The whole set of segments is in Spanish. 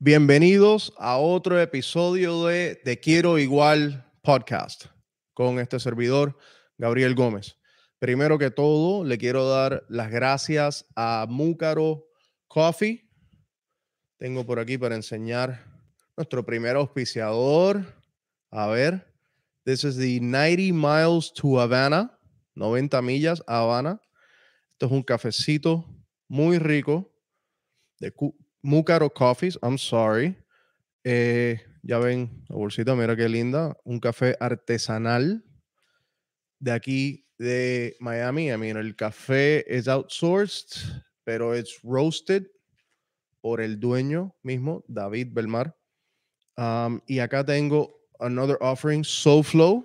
Bienvenidos a otro episodio de Te Quiero Igual podcast con este servidor, Gabriel Gómez. Primero que todo, le quiero dar las gracias a Múcaro Coffee. Tengo por aquí para enseñar nuestro primer auspiciador. A ver, this is the 90 miles to Havana, 90 millas a Habana. Esto es un cafecito muy rico de Mucaro Coffees, I'm sorry. Eh, ya ven la bolsita, mira qué linda. Un café artesanal de aquí de Miami. I mean, el café es outsourced, pero es roasted por el dueño mismo, David Belmar. Um, y acá tengo another offering, SoFlow.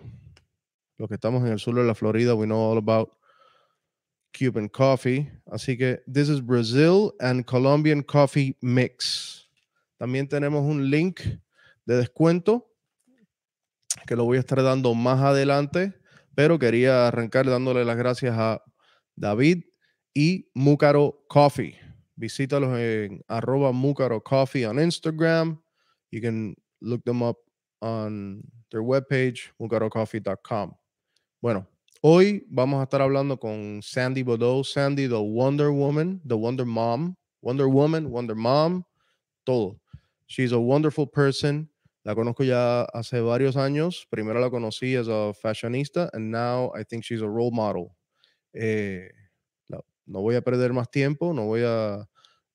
Los que estamos en el sur de la Florida, we know all about Cuban coffee. Así que this is Brazil and Colombian coffee mix. También tenemos un link de descuento que lo voy a estar dando más adelante, pero quería arrancar dándole las gracias a David y Mucaro Coffee. Visítalos en arroba Mucaro Coffee on Instagram. You can look them up on their webpage, mucarocoffee.com. Bueno, Hoy vamos a estar hablando con Sandy Bodo, Sandy, the Wonder Woman, the Wonder Mom, Wonder Woman, Wonder Mom, todo. She's a wonderful person. La conozco ya hace varios años. Primero la conocí as a fashionista, and now I think she's a role model. Eh, no voy a perder más tiempo, no voy a.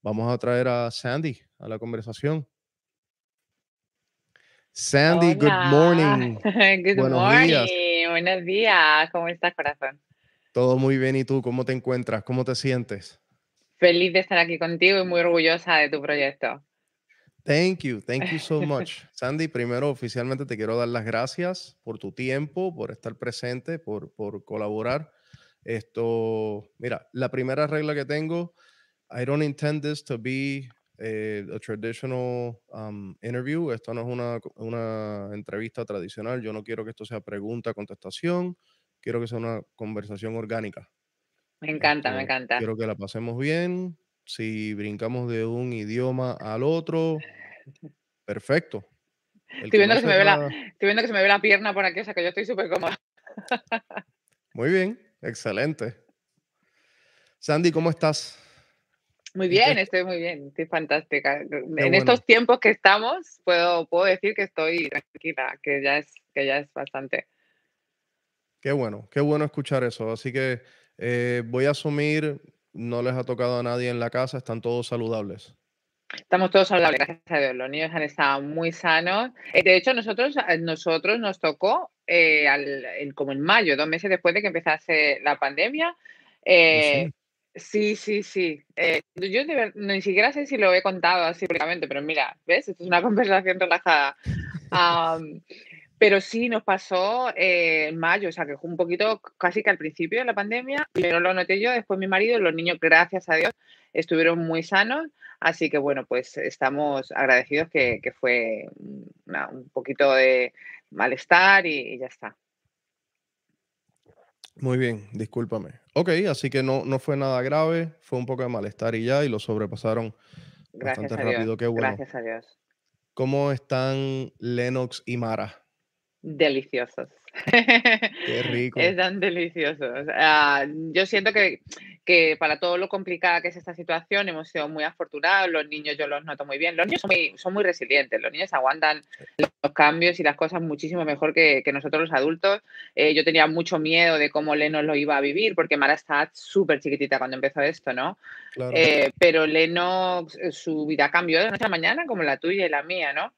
Vamos a traer a Sandy a la conversación. Sandy, good morning. good Buenos morning. Días buenos días. ¿Cómo estás, corazón? Todo muy bien. ¿Y tú cómo te encuentras? ¿Cómo te sientes? Feliz de estar aquí contigo y muy orgullosa de tu proyecto. Thank you, thank you so much. Sandy, primero oficialmente te quiero dar las gracias por tu tiempo, por estar presente, por, por colaborar. Esto, mira, la primera regla que tengo, I don't intend this to be eh, a traditional um, interview. Esto no es una, una, entrevista tradicional. Yo no quiero que esto sea pregunta-contestación. Quiero que sea una conversación orgánica. Me encanta, me encanta. Quiero que la pasemos bien. Si brincamos de un idioma al otro, perfecto. Estoy viendo, que se me ve la, estoy viendo, que se me ve la, pierna por aquí, o sea que yo estoy súper cómoda. Muy bien, excelente. Sandy, ¿cómo estás? Muy bien, estoy muy bien, estoy fantástica. en estos tiempos que estamos, puedo, puedo decir que estoy tranquila, que ya es, que ya es bastante. Qué bueno, qué bueno escuchar eso. Así que eh, voy a asumir, no les ha tocado a nadie en la casa, están todos saludables. Estamos todos saludables, gracias a Dios. Los niños han estado muy sanos. Eh, de hecho, nosotros, nosotros nos tocó eh, al, como en mayo, dos meses después de que empezase la pandemia. Eh, Sí, sí, sí. Eh, yo ni siquiera sé si lo he contado así públicamente, pero mira, ¿ves? Esto es una conversación relajada. pero sí, nos pasó eh, en mayo, o sea, que fue un poquito casi que al principio de la pandemia, pero lo noté yo, después mi marido, los niños, gracias a Dios, estuvieron muy sanos, así que bueno, pues estamos agradecidos que, fue un poquito de malestar y ya está. Muy bien, discúlpame. Ok, así que no, no fue nada grave, fue un poco de malestar y ya, y lo sobrepasaron bastante rápido. Qué bueno. Gracias a Dios. ¿Cómo están Lennox y Mara? Deliciosos. Qué rico. Están deliciosos. Ah, yo siento que, que, para todo lo complicada que es esta situación hemos sido muy afortunados. Los niños yo los noto muy bien. Los niños son muy, son muy resilientes. Los niños aguantan los cambios y las cosas muchísimo mejor que, que nosotros los adultos. Eh, yo tenía mucho miedo de cómo Leno lo iba a vivir porque Mara estaba súper chiquitita cuando empezó esto, ¿no? Eh, pero Leno, su vida cambió de noche a mañana como la tuya y la mía, ¿no?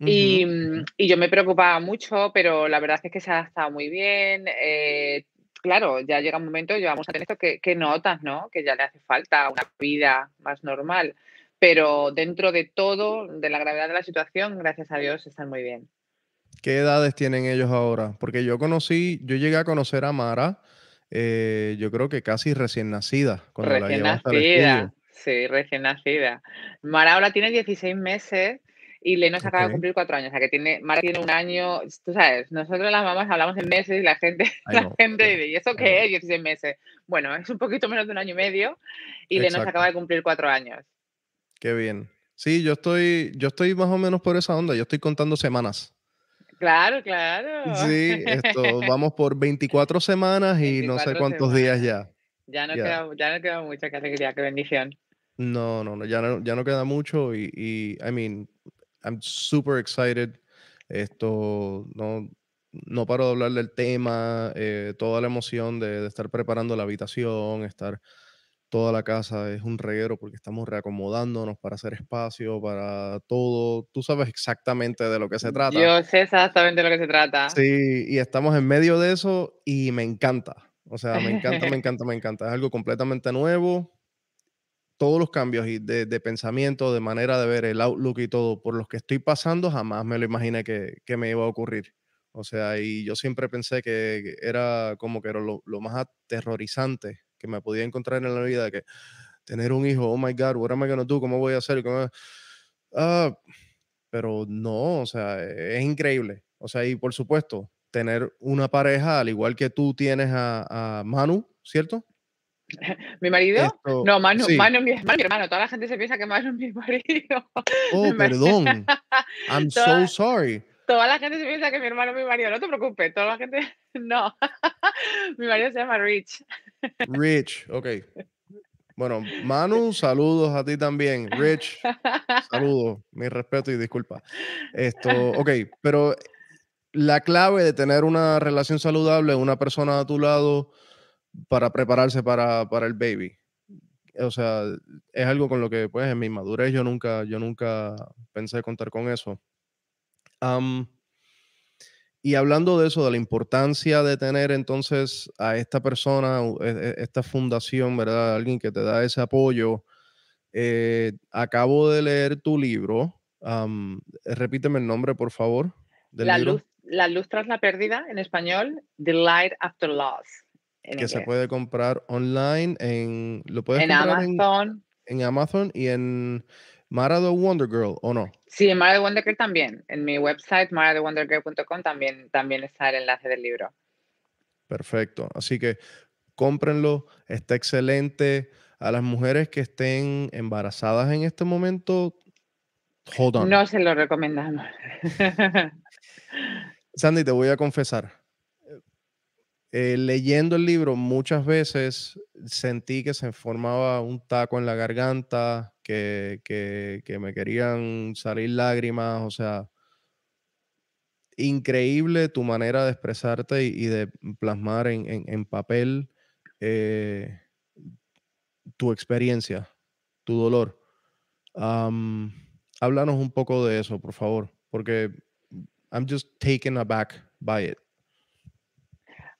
Mm, y, yo me preocupaba mucho, pero la verdad es que se ha estado muy bien. Eh, claro, ya llega un momento, llevamos a tener esto que, que, notas, ¿no? Que ya le hace falta una vida más normal. Pero dentro de todo, de la gravedad de la situación, gracias a Dios, están muy bien. ¿Qué edades tienen ellos ahora? Porque yo conocí, yo llegué a conocer a Mara, eh, yo creo que casi recién nacida. Cuando recién la nacida, sí, recién nacida. Mara ahora tiene 16 meses y Leno se acaba de cumplir cuatro años, o sea que tiene, Mara tiene un año, tú sabes, nosotros las mamás hablamos en meses y la gente, la gente dice, ¿y eso qué es? 16 meses. Bueno, es un poquito menos de un año y medio y Leno se acaba de cumplir cuatro años. Qué bien. Sí, yo estoy, yo estoy más o menos por esa onda. Yo estoy contando semanas. Claro, claro. Sí, esto, vamos por 24 semanas y no sé cuántos días ya. Ya no, queda, ya no queda mucha, qué alegría, qué bendición. No, no, no, ya no, ya no queda mucho y, y, I mean, I'm super excited. Esto, no, no paro de hablar del tema, eh, toda la emoción de, de, estar preparando la habitación, estar toda la casa es un reguero porque estamos reacomodándonos para hacer espacio, para todo. Tú sabes exactamente de lo que se trata. Yo sé exactamente de lo que se trata. Sí, y estamos en medio de eso y me encanta. O sea, me encanta, me encanta, me encanta. Es algo completamente nuevo. Todos los cambios de, de, pensamiento, de manera de ver el outlook y todo por los que estoy pasando, jamás me lo imaginé que, que me iba a ocurrir. O sea, y yo siempre pensé que era como que era lo, más aterrorizante que me podía encontrar en la vida, que tener un hijo, oh my God, what am I gonna do? ¿Cómo voy a hacer? Ah, pero no, o sea, es increíble. O sea, y por supuesto, tener una pareja, al igual que tú tienes a, Manu, ¿cierto? ¿Mi marido? no, Manu, Manu es mi, hermano. Toda la gente se piensa que Manu es mi marido. Oh, perdón. I'm so sorry. Toda la gente se piensa que mi hermano es mi marido. No te preocupes, toda la gente. No. mi marido se llama Rich. Rich, ok. Bueno, Manu, saludos a ti también. Rich, saludos, mi respeto y disculpa. Esto, ok, pero la clave de tener una relación saludable, una persona a tu lado para prepararse para, para el baby. O sea, es algo con lo que, pues, en mi madurez yo nunca, yo nunca pensé contar con eso. Y hablando de eso, de la importancia de tener entonces a esta persona, e, e, esta fundación, ¿verdad? Alguien que te da ese apoyo. Eh, acabo de leer tu libro. repíteme el nombre, por favor. la, Luz, la luz tras la pérdida, en español, The Light After Loss. Que se puede comprar online en, ¿lo puedes en Amazon. En, en Amazon y en Mara the Wonder Girl, ¿o no? Sí, en Mara the Wonder Girl también. En mi website, marathewondergirl.com, también, también está el enlace del libro. Perfecto. Así que cómprenlo, está excelente. A las mujeres que estén embarazadas en este momento, hold on. No se lo recomendamos. Sandy, te voy a confesar. Eh, leyendo el libro muchas veces sentí que se formaba un taco en la garganta, que, que, me querían salir lágrimas, o sea, increíble tu manera de expresarte y, de plasmar en, en, papel eh, tu experiencia, tu dolor. háblanos un poco de eso, por favor, porque I'm just taken aback by it.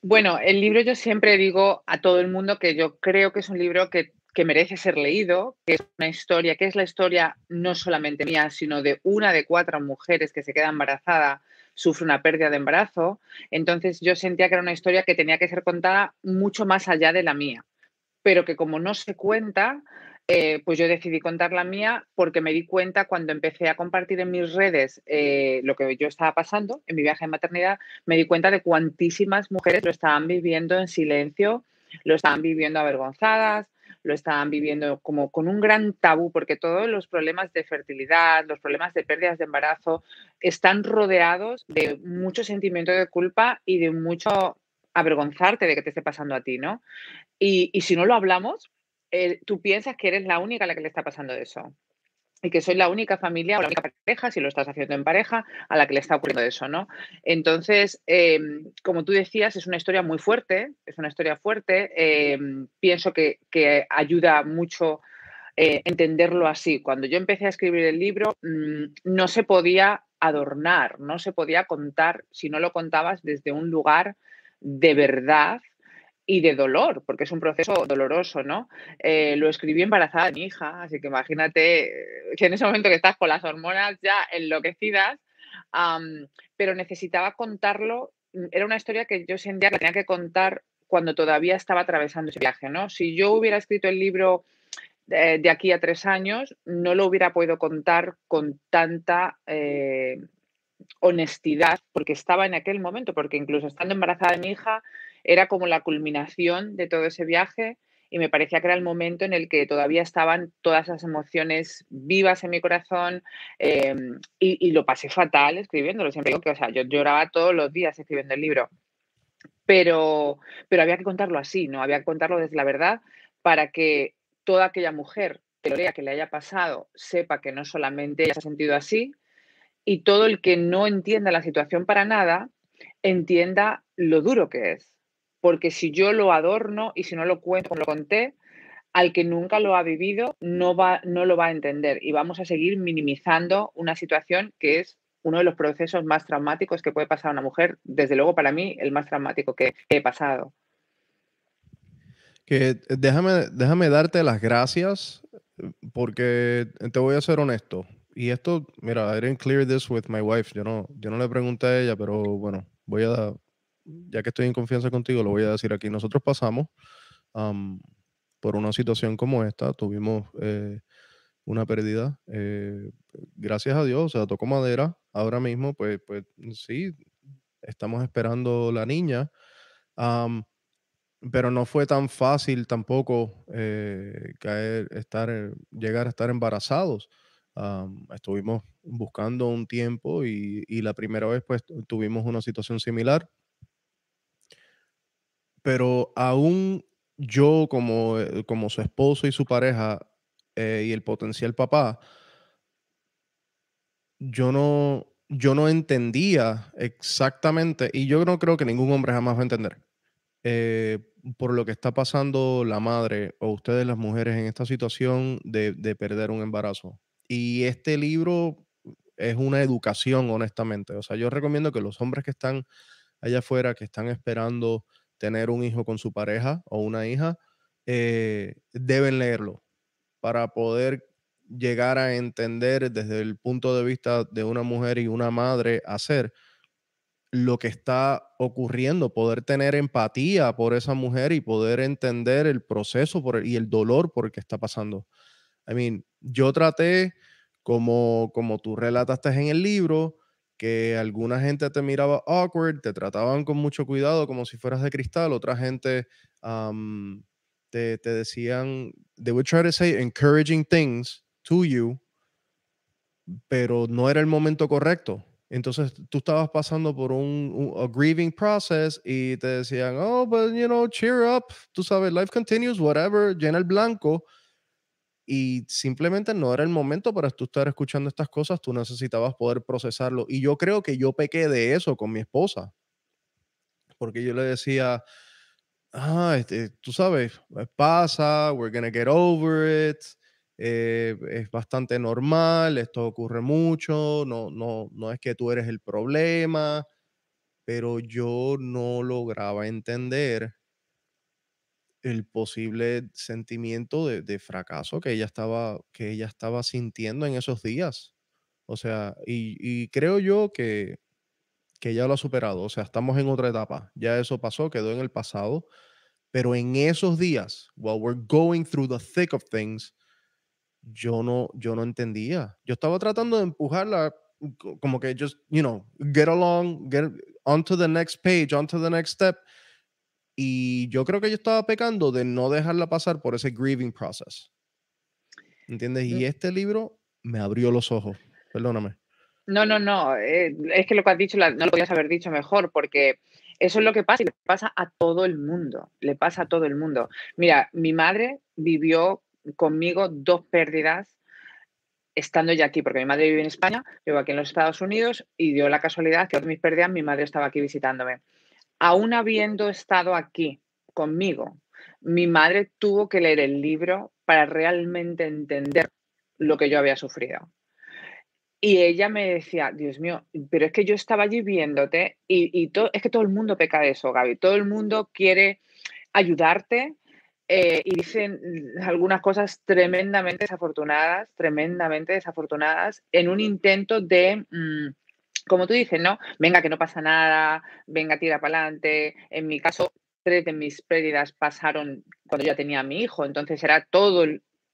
Bueno, el libro yo siempre digo a todo el mundo que yo creo que es un libro que, merece ser leído, que es una historia, que es la historia no solamente mía, sino de una de cuatro mujeres que se queda embarazada, sufre una pérdida de embarazo. Entonces yo sentía que era una historia que tenía que ser contada mucho más allá de la mía, pero que como no se cuenta, eh, pues yo decidí contar la mía porque me di cuenta cuando empecé a compartir en mis redes eh, lo que yo estaba pasando en mi viaje de maternidad, me di cuenta de cuantísimas mujeres lo estaban viviendo en silencio, lo estaban viviendo avergonzadas, lo estaban viviendo como con un gran tabú, porque todos los problemas de fertilidad, los problemas de pérdidas de embarazo, están rodeados de mucho sentimiento de culpa y de mucho avergonzarte de que te esté pasando a ti, ¿no? Y, y si no lo hablamos, eh, tú piensas que eres la única a la que le está pasando eso. Y que soy la única familia o la única pareja, si lo estás haciendo en pareja, a la que le está ocurriendo eso, ¿no? Entonces, em, como tú decías, es una historia muy fuerte, es una historia fuerte. Em, pienso que, ayuda mucho eh, entenderlo así. Cuando yo empecé a escribir el libro, mm, no se podía adornar, no se podía contar si no lo contabas desde un lugar de verdad y de dolor, porque es un proceso doloroso, ¿no? Eh, lo escribí embarazada de mi hija, así que imagínate eh, que en ese momento que estás con las hormonas ya enloquecidas, pero necesitaba contarlo, mm, era una historia que yo sentía que tenía que contar cuando todavía estaba atravesando ese viaje, ¿no? Si yo hubiera escrito el libro de, de aquí a tres años, no lo hubiera podido contar con tanta eh, honestidad, porque estaba en aquel momento, porque incluso estando embarazada de mi hija, era como la culminación de todo ese viaje y me parecía que era el momento en el que todavía estaban todas esas emociones vivas en mi corazón em, y, lo pasé fatal escribiéndolo. Siempre digo que, o sea, yo lloraba todos los días escribiendo el libro, pero, pero había que contarlo así, ¿no? Había que contarlo desde la verdad para que toda aquella mujer que lo lea, que le haya pasado, sepa que no solamente se ha sentido así y todo el que no entienda la situación para nada, entienda lo duro que es porque si yo lo adorno y si no lo cuento como lo conté, al que nunca lo ha vivido no, va, no lo va a entender y vamos a seguir minimizando una situación que es uno de los procesos más traumáticos que puede pasar a una mujer, desde luego para mí el más traumático que, he pasado. Que déjame, déjame darte las gracias porque te voy a ser honesto. Y esto, mira, I didn't clear this with my wife. Yo no, yo no le pregunté a ella, pero bueno, voy a, ya que estoy en confianza contigo, lo voy a decir aquí. Nosotros pasamos por una situación como esta, tuvimos eh, una pérdida, eh, gracias a Dios, o sea, tocó madera. Ahora mismo, pues, pues sí, estamos esperando la niña, pero no fue tan fácil tampoco eh, caer, estar, llegar a estar embarazados. estuvimos buscando un tiempo y, y, la primera vez pues tuvimos una situación similar pero aún yo como, eh, como su esposo y su pareja eh, y el potencial papá, yo no, yo no entendía exactamente, y yo no creo que ningún hombre jamás va a entender, eh, por lo que está pasando la madre o ustedes las mujeres en esta situación de, de perder un embarazo. Y este libro es una educación, honestamente. O sea, yo recomiendo que los hombres que están allá afuera, que están esperando tener un hijo con su pareja o una hija, eh, deben leerlo para poder llegar a entender desde el punto de vista de una mujer y una madre hacer lo que está ocurriendo, poder tener empatía por esa mujer y poder entender el proceso y el dolor por el que está pasando. I mean, yo traté, como, como tú relataste en el libro, que alguna gente te miraba awkward, te trataban con mucho cuidado como si fueras de cristal, otra gente te, te, decían, they would try to say encouraging things to you, pero no era el momento correcto. Entonces tú estabas pasando por un, un grieving process y te decían, oh, but you know, cheer up, tú sabes, life continues, whatever, llena el blanco y simplemente no era el momento para tú estar escuchando estas cosas, tú necesitabas poder procesarlo. Y yo creo que yo pequé de eso con mi esposa, porque yo le decía, ah, este, tú sabes, eh, pasa, we're gonna get over it, eh, es bastante normal, esto ocurre mucho, no, no, no es que tú eres el problema, pero yo no lograba entender el posible sentimiento de, fracaso que ella, estaba, que ella estaba sintiendo en esos días. O sea, y, creo yo que, que ya lo ha superado. O sea, estamos en otra etapa. Ya eso pasó, quedó en el pasado. Pero en esos días, while we're going through the thick of things, yo no, yo no entendía. Yo estaba tratando de empujarla como que just, you know, get along, get on to the next page, on to the next step. Y yo creo que yo estaba pecando de no dejarla pasar por ese grieving process. ¿Entiendes? Y mm. este libro me abrió los ojos. Perdóname. No, no, no. Eh, es que lo que has dicho no lo podías haber dicho mejor, porque eso es lo que pasa y le pasa a todo el mundo. Le pasa a todo el mundo. Mira, mi madre vivió conmigo dos pérdidas estando ya aquí, porque mi madre vive en España, vivo aquí en los Estados Unidos y dio la casualidad que mis pérdidas mi madre estaba aquí visitándome aún habiendo estado aquí conmigo, mi madre tuvo que leer el libro para realmente entender lo que yo había sufrido. Y ella me decía, Dios mío, pero es que yo estaba allí viéndote y, es que todo el mundo peca de eso, Gaby. Todo el mundo quiere ayudarte eh, y dicen algunas cosas tremendamente desafortunadas, tremendamente desafortunadas, en un intento de mm, como tú dices, ¿no? Venga, que no pasa nada, venga, tira para adelante. En mi caso, tres de mis pérdidas pasaron cuando ya tenía a mi hijo, entonces era todo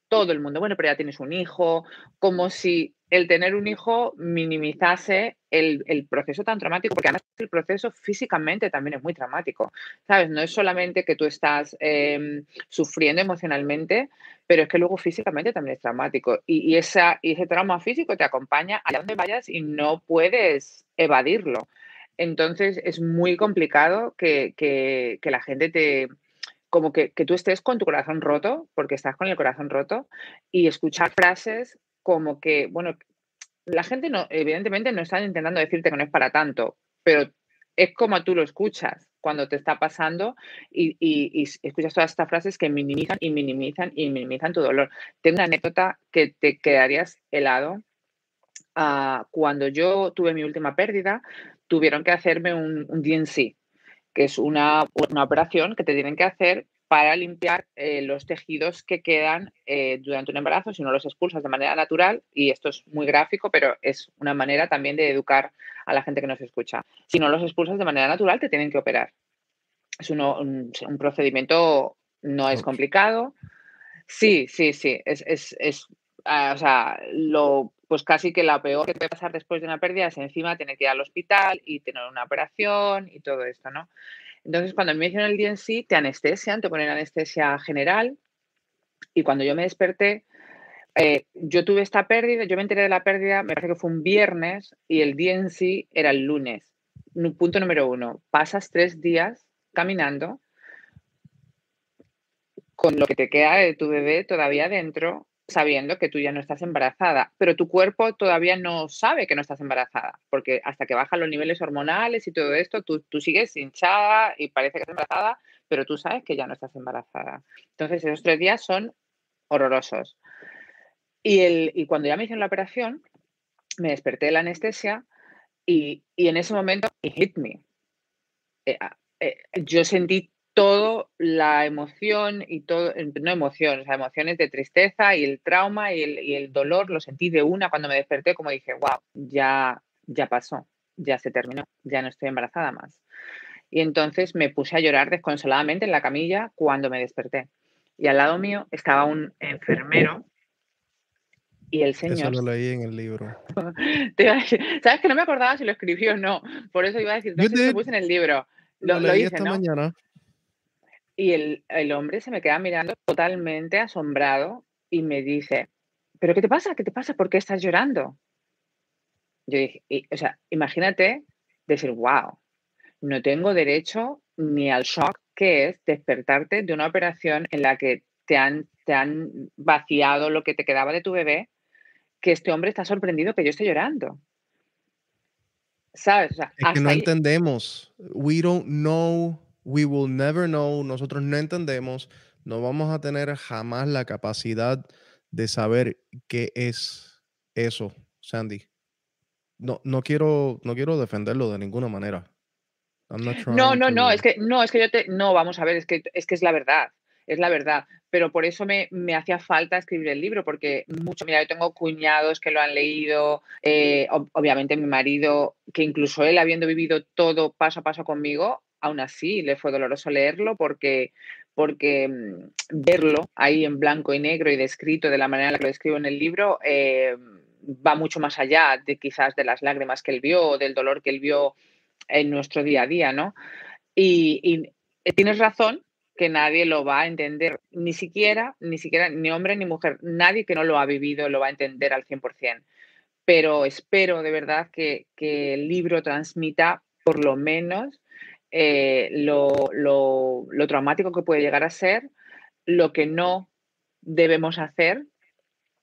todo el mundo, bueno, pero ya tienes un hijo, como si el tener un hijo minimizase el, proceso tan traumático, porque además el proceso físicamente también es muy traumático, ¿sabes? No es solamente que tú estás em, sufriendo emocionalmente, pero es que luego físicamente también es traumático. Y, esa, y ese trauma físico te acompaña allá donde vayas y no puedes evadirlo. Entonces es muy complicado que, que la gente te, como que, tú estés con tu corazón roto, porque estás con el corazón roto, y escuchar frases como que, bueno, la gente no, evidentemente no está intentando decirte que no es para tanto, pero es como tú lo escuchas cuando te está pasando y, escuchas todas estas frases que minimizan y minimizan y minimizan tu dolor. Tengo una anécdota que te quedarías helado. Ah, cuando yo tuve mi última pérdida, tuvieron que hacerme un, un DNC, que es una, operación que te tienen que hacer para limpiar eh, los tejidos que quedan eh, durante un embarazo, si no los expulsas de manera natural, y esto es muy gráfico, pero es una manera también de educar a la gente que nos escucha. Si no los expulsas de manera natural, te tienen que operar. Es un, procedimiento, no es complicado. Sí, sí, sí, es, es, ah, o sea, lo pues casi que la peor que puede pasar después de una pérdida es encima tener que ir al hospital y tener una operación y todo esto, ¿no? Entonces, cuando me hicieron el DNC, te anestesian, te ponen anestesia general y cuando yo me desperté, eh, yo tuve esta pérdida, yo me enteré de la pérdida, me parece que fue un viernes y el DNC era el lunes. Punto número uno, pasas tres días caminando con lo que te queda de tu bebé todavía dentro sabiendo que tú ya no estás embarazada, pero tu cuerpo todavía no sabe que no estás embarazada, porque hasta que bajan los niveles hormonales y todo esto, tú, sigues hinchada y parece que estás embarazada, pero tú sabes que ya no estás embarazada. Entonces, esos tres días son horrorosos. Y, el, y cuando ya me hicieron la operación, me desperté de la anestesia y, en ese momento, it hit me. Eh, ah, eh, yo sentí todo la emoción y todo, no emoción, o sea, emociones de tristeza y el trauma y el, dolor lo sentí de una cuando me desperté, como dije, wow, ya, ya pasó, ya se terminó, ya no estoy embarazada más. Y entonces me puse a llorar desconsoladamente en la camilla cuando me desperté. Y al lado mío estaba un enfermero y el señor. Eso lo leí en el libro. Sabes que no me acordaba si lo escribió o no. Por eso iba a decir, no sé si lo puse en el libro. Lo, leí esta mañana. Y el, hombre se me queda mirando totalmente asombrado y me dice, ¿pero qué te pasa? ¿Qué te pasa? ¿Por qué estás llorando? Yo dije, o sea, imagínate decir, wow, no tengo derecho ni al shock que es despertarte de una operación en la que te han, te han vaciado lo que te quedaba de tu bebé, que este hombre está sorprendido que yo esté llorando. ¿Sabes? es que no entendemos. We don't know we will never know, nosotros no entendemos, no vamos a tener jamás la capacidad de saber qué es eso, Sandy. No, no quiero, no quiero defenderlo de ninguna manera. No, no, no, es que no, es que yo te, no, vamos a ver, es que es que es la verdad, es la verdad. Pero por eso me, hacía falta escribir el libro, porque mucho, mira, yo tengo cuñados que lo han leído, eh, obviamente mi marido, que incluso él habiendo vivido todo paso a paso conmigo, aún así le fue doloroso leerlo porque, porque mm, verlo ahí en blanco y negro y descrito de la manera en la que lo escribo en el libro eh, va mucho más allá de quizás de las lágrimas que él vio o del dolor que él vio en nuestro día a día, ¿no? Y, eh, tienes razón que nadie lo va a entender, ni siquiera, ni siquiera, ni hombre ni mujer, nadie que no lo ha vivido lo va a entender al 100%. Pero espero de verdad que, que el libro transmita por lo menos eh, lo, traumático que puede llegar a ser, lo que no debemos hacer,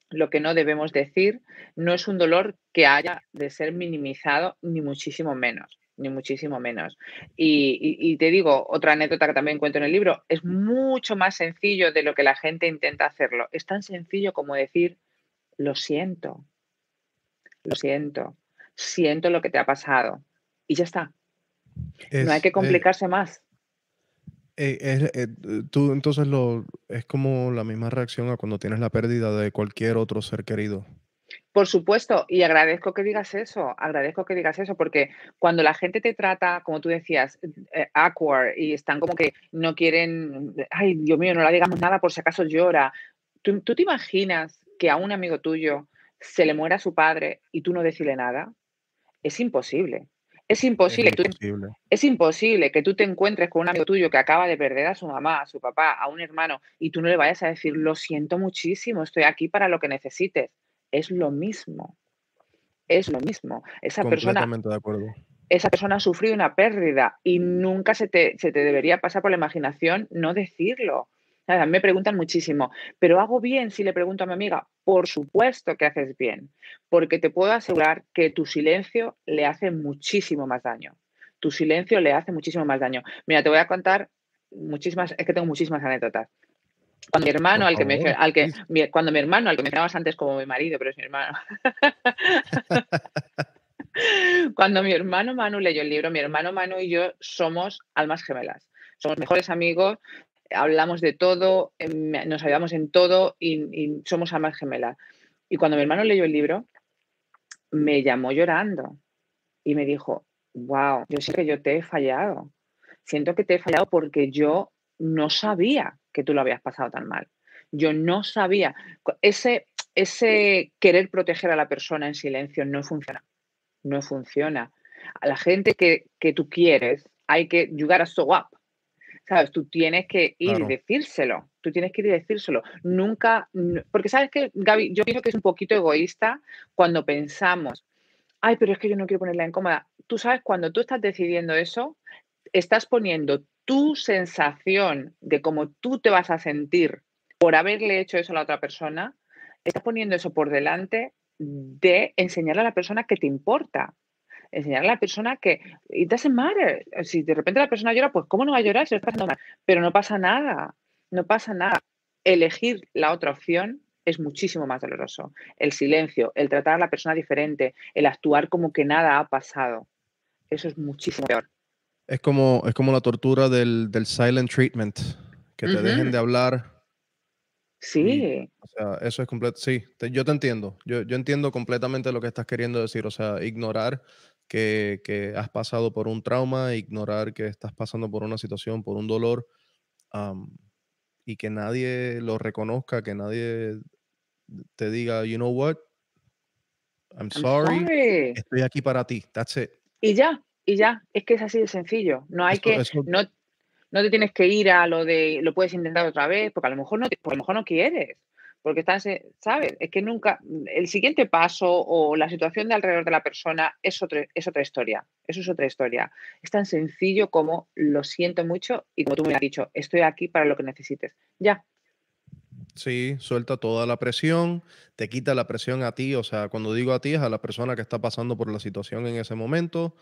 lo que no debemos decir, no es un dolor que haya de ser minimizado, ni muchísimo menos, ni muchísimo menos. Y, te digo, otra anécdota que también cuento en el libro, es mucho más sencillo de lo que la gente intenta hacerlo. Es tan sencillo como decir, lo siento, lo siento, siento lo que te ha pasado. Y ya está no hay que complicarse más. Eh, eh, tú entonces lo es como la misma reacción a cuando tienes la pérdida de cualquier otro ser querido. Por supuesto, y agradezco que digas eso, agradezco que digas eso, porque cuando la gente te trata, como tú decías, eh, awkward y están como que no quieren, ay, Dios mío, no le digamos nada por si acaso llora, ¿tú, te imaginas que a un amigo tuyo se le muera su padre y tú no decirle nada? Es imposible. Es imposible, es imposible. es imposible que tú te encuentres con un amigo tuyo que acaba de perder a su mamá, a su papá, a un hermano, y tú no le vayas a decir, lo siento muchísimo, estoy aquí para lo que necesites. Es lo mismo. Es lo mismo. Esa persona. De acuerdo. Esa persona ha sufrido una pérdida y nunca se te, se te debería pasar por la imaginación no decirlo. Me preguntan muchísimo, pero hago bien si le pregunto a mi amiga, por supuesto que haces bien, porque te puedo asegurar que tu silencio le hace muchísimo más daño. Tu silencio le hace muchísimo más daño. Mira, te voy a contar muchísimas, es que tengo muchísimas anécdotas. Cuando mi hermano, al que, me, al que cuando mi hermano, al que mencionabas antes como mi marido, pero es mi hermano. cuando mi hermano Manu leyó el libro, mi hermano Manu y yo somos almas gemelas. Somos mejores amigos, hablamos de todo, em, nos ayudamos en todo y, somos almas gemelas. Y cuando mi hermano leyó el libro, me llamó llorando y me dijo, wow, yo sé que yo te he fallado. Siento que te he fallado porque yo no sabía que tú lo habías pasado tan mal. Yo no sabía. Ese, ese querer proteger a la persona en silencio no funciona. No funciona. A la gente que, que tú quieres hay que jugar a so up. ¿Sabes? Tú tienes que ir y decírselo, tú tienes que ir y decírselo. Nunca, porque sabes que, Gaby, yo pienso que es un poquito egoísta cuando pensamos, ay, pero es que yo no quiero ponerla incómoda. Tú sabes, cuando tú estás decidiendo eso, estás poniendo tu sensación de cómo tú te vas a sentir por haberle hecho eso a la otra persona, estás poniendo eso por delante de enseñarle a la persona que te importa enseñarle a la persona que it doesn't matter. Si de repente la persona llora, pues ¿cómo no va a llorar si está pasando mal? Pero no pasa nada, no pasa nada. Elegir la otra opción es muchísimo más doloroso. El silencio, el tratar a la persona diferente, el actuar como que nada ha pasado. Eso es muchísimo peor. Es como, es como la tortura del, silent treatment, que te dejen de hablar. Sí. o sea, eso es completo. Sí, yo te entiendo. Yo, yo entiendo completamente lo que estás queriendo decir. O sea, ignorar que, has pasado por un trauma, ignorar que estás pasando por una situación, por un dolor, y que nadie lo reconozca, que nadie te diga, you know what, I'm, sorry, estoy aquí para ti, that's it. Y ya, y ya, es que es así de sencillo, no hay que, no, no te tienes que ir a lo de, lo puedes intentar otra vez, porque a lo mejor no, a lo mejor no quieres porque estás, eh, ¿sabes? Es que nunca, el siguiente paso o la situación de alrededor de la persona es, es otra historia, eso es otra historia. Es tan sencillo como lo siento mucho y como tú me has dicho, estoy aquí para lo que necesites. Ya. Sí, suelta toda la presión, te quita la presión a ti, o sea, cuando digo a ti es a la persona que está pasando por la situación en ese momento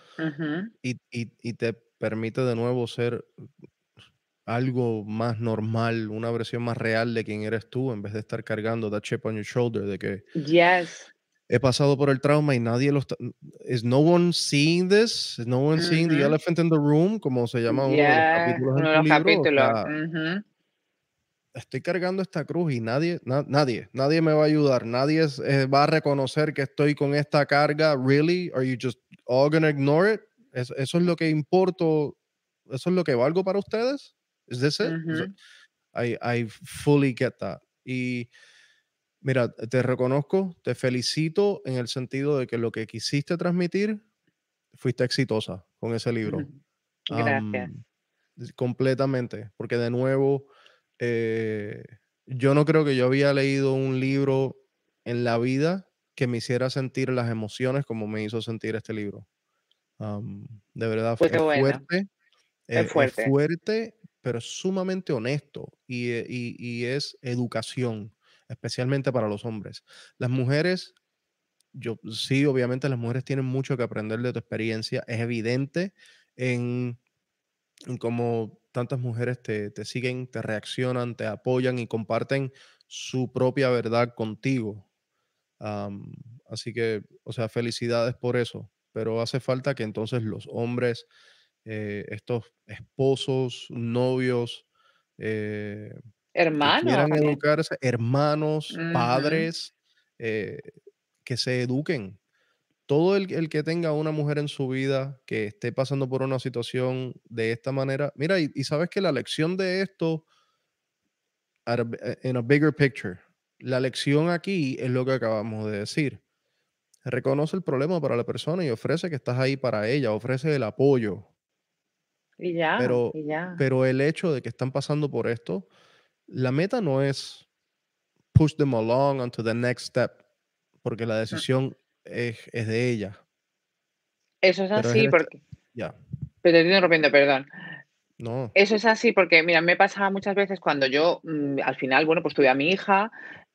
y, y te permite de nuevo ser algo más normal, una versión más real de quién eres tú, en vez de estar cargando that chip on your shoulder de que yes. he pasado por el trauma y nadie lo está. Is no one seeing this? Is no one seeing the elephant in the room? Como se llama uno de los capítulos. Estoy cargando esta cruz y nadie, nadie, nadie me va a ayudar. Nadie eh, va a reconocer que estoy con esta carga. Really? Are you just all gonna ignore it? ¿Eso es lo que importo? ¿Eso es lo que valgo para ustedes? ¿Es this I, fully get that. Y mira, te reconozco, te felicito en el sentido de que lo que quisiste transmitir, fuiste exitosa con ese libro. Gracias. completamente, porque de nuevo, eh, yo no creo que yo había leído un libro en la vida que me hiciera sentir las emociones como me hizo sentir este libro. de verdad, fue fuerte. Es fuerte. Es fuerte pero es sumamente honesto eh, y, es educación, especialmente para los hombres. Las mujeres, yo sí, obviamente las mujeres tienen mucho que aprender de tu experiencia. Es evidente en, cómo tantas mujeres te, siguen, te reaccionan, te apoyan y comparten su propia verdad contigo. así que, o sea, felicidades por eso. Pero hace falta que entonces los hombres eh, estos esposos, novios, eh, hermanos, quieran educarse, hermanos, padres, eh, que se eduquen. Todo el, que tenga una mujer en su vida que esté pasando por una situación de esta manera, mira, y, sabes que la lección de esto, en a bigger picture, la lección aquí es lo que acabamos de decir. Reconoce el problema para la persona y ofrece que estás ahí para ella, ofrece el apoyo. Y ya, Pero, y ya. pero el hecho de que están pasando por esto, la meta no es push them along onto the next step, porque la decisión es, es de ella. Eso es Pero es así en este- porque... Ya, Pero te estoy interrumpiendo, perdón. no. Eso es así porque, mira, me pasaba muchas veces cuando yo, mm, al final, bueno, pues tuve a mi hija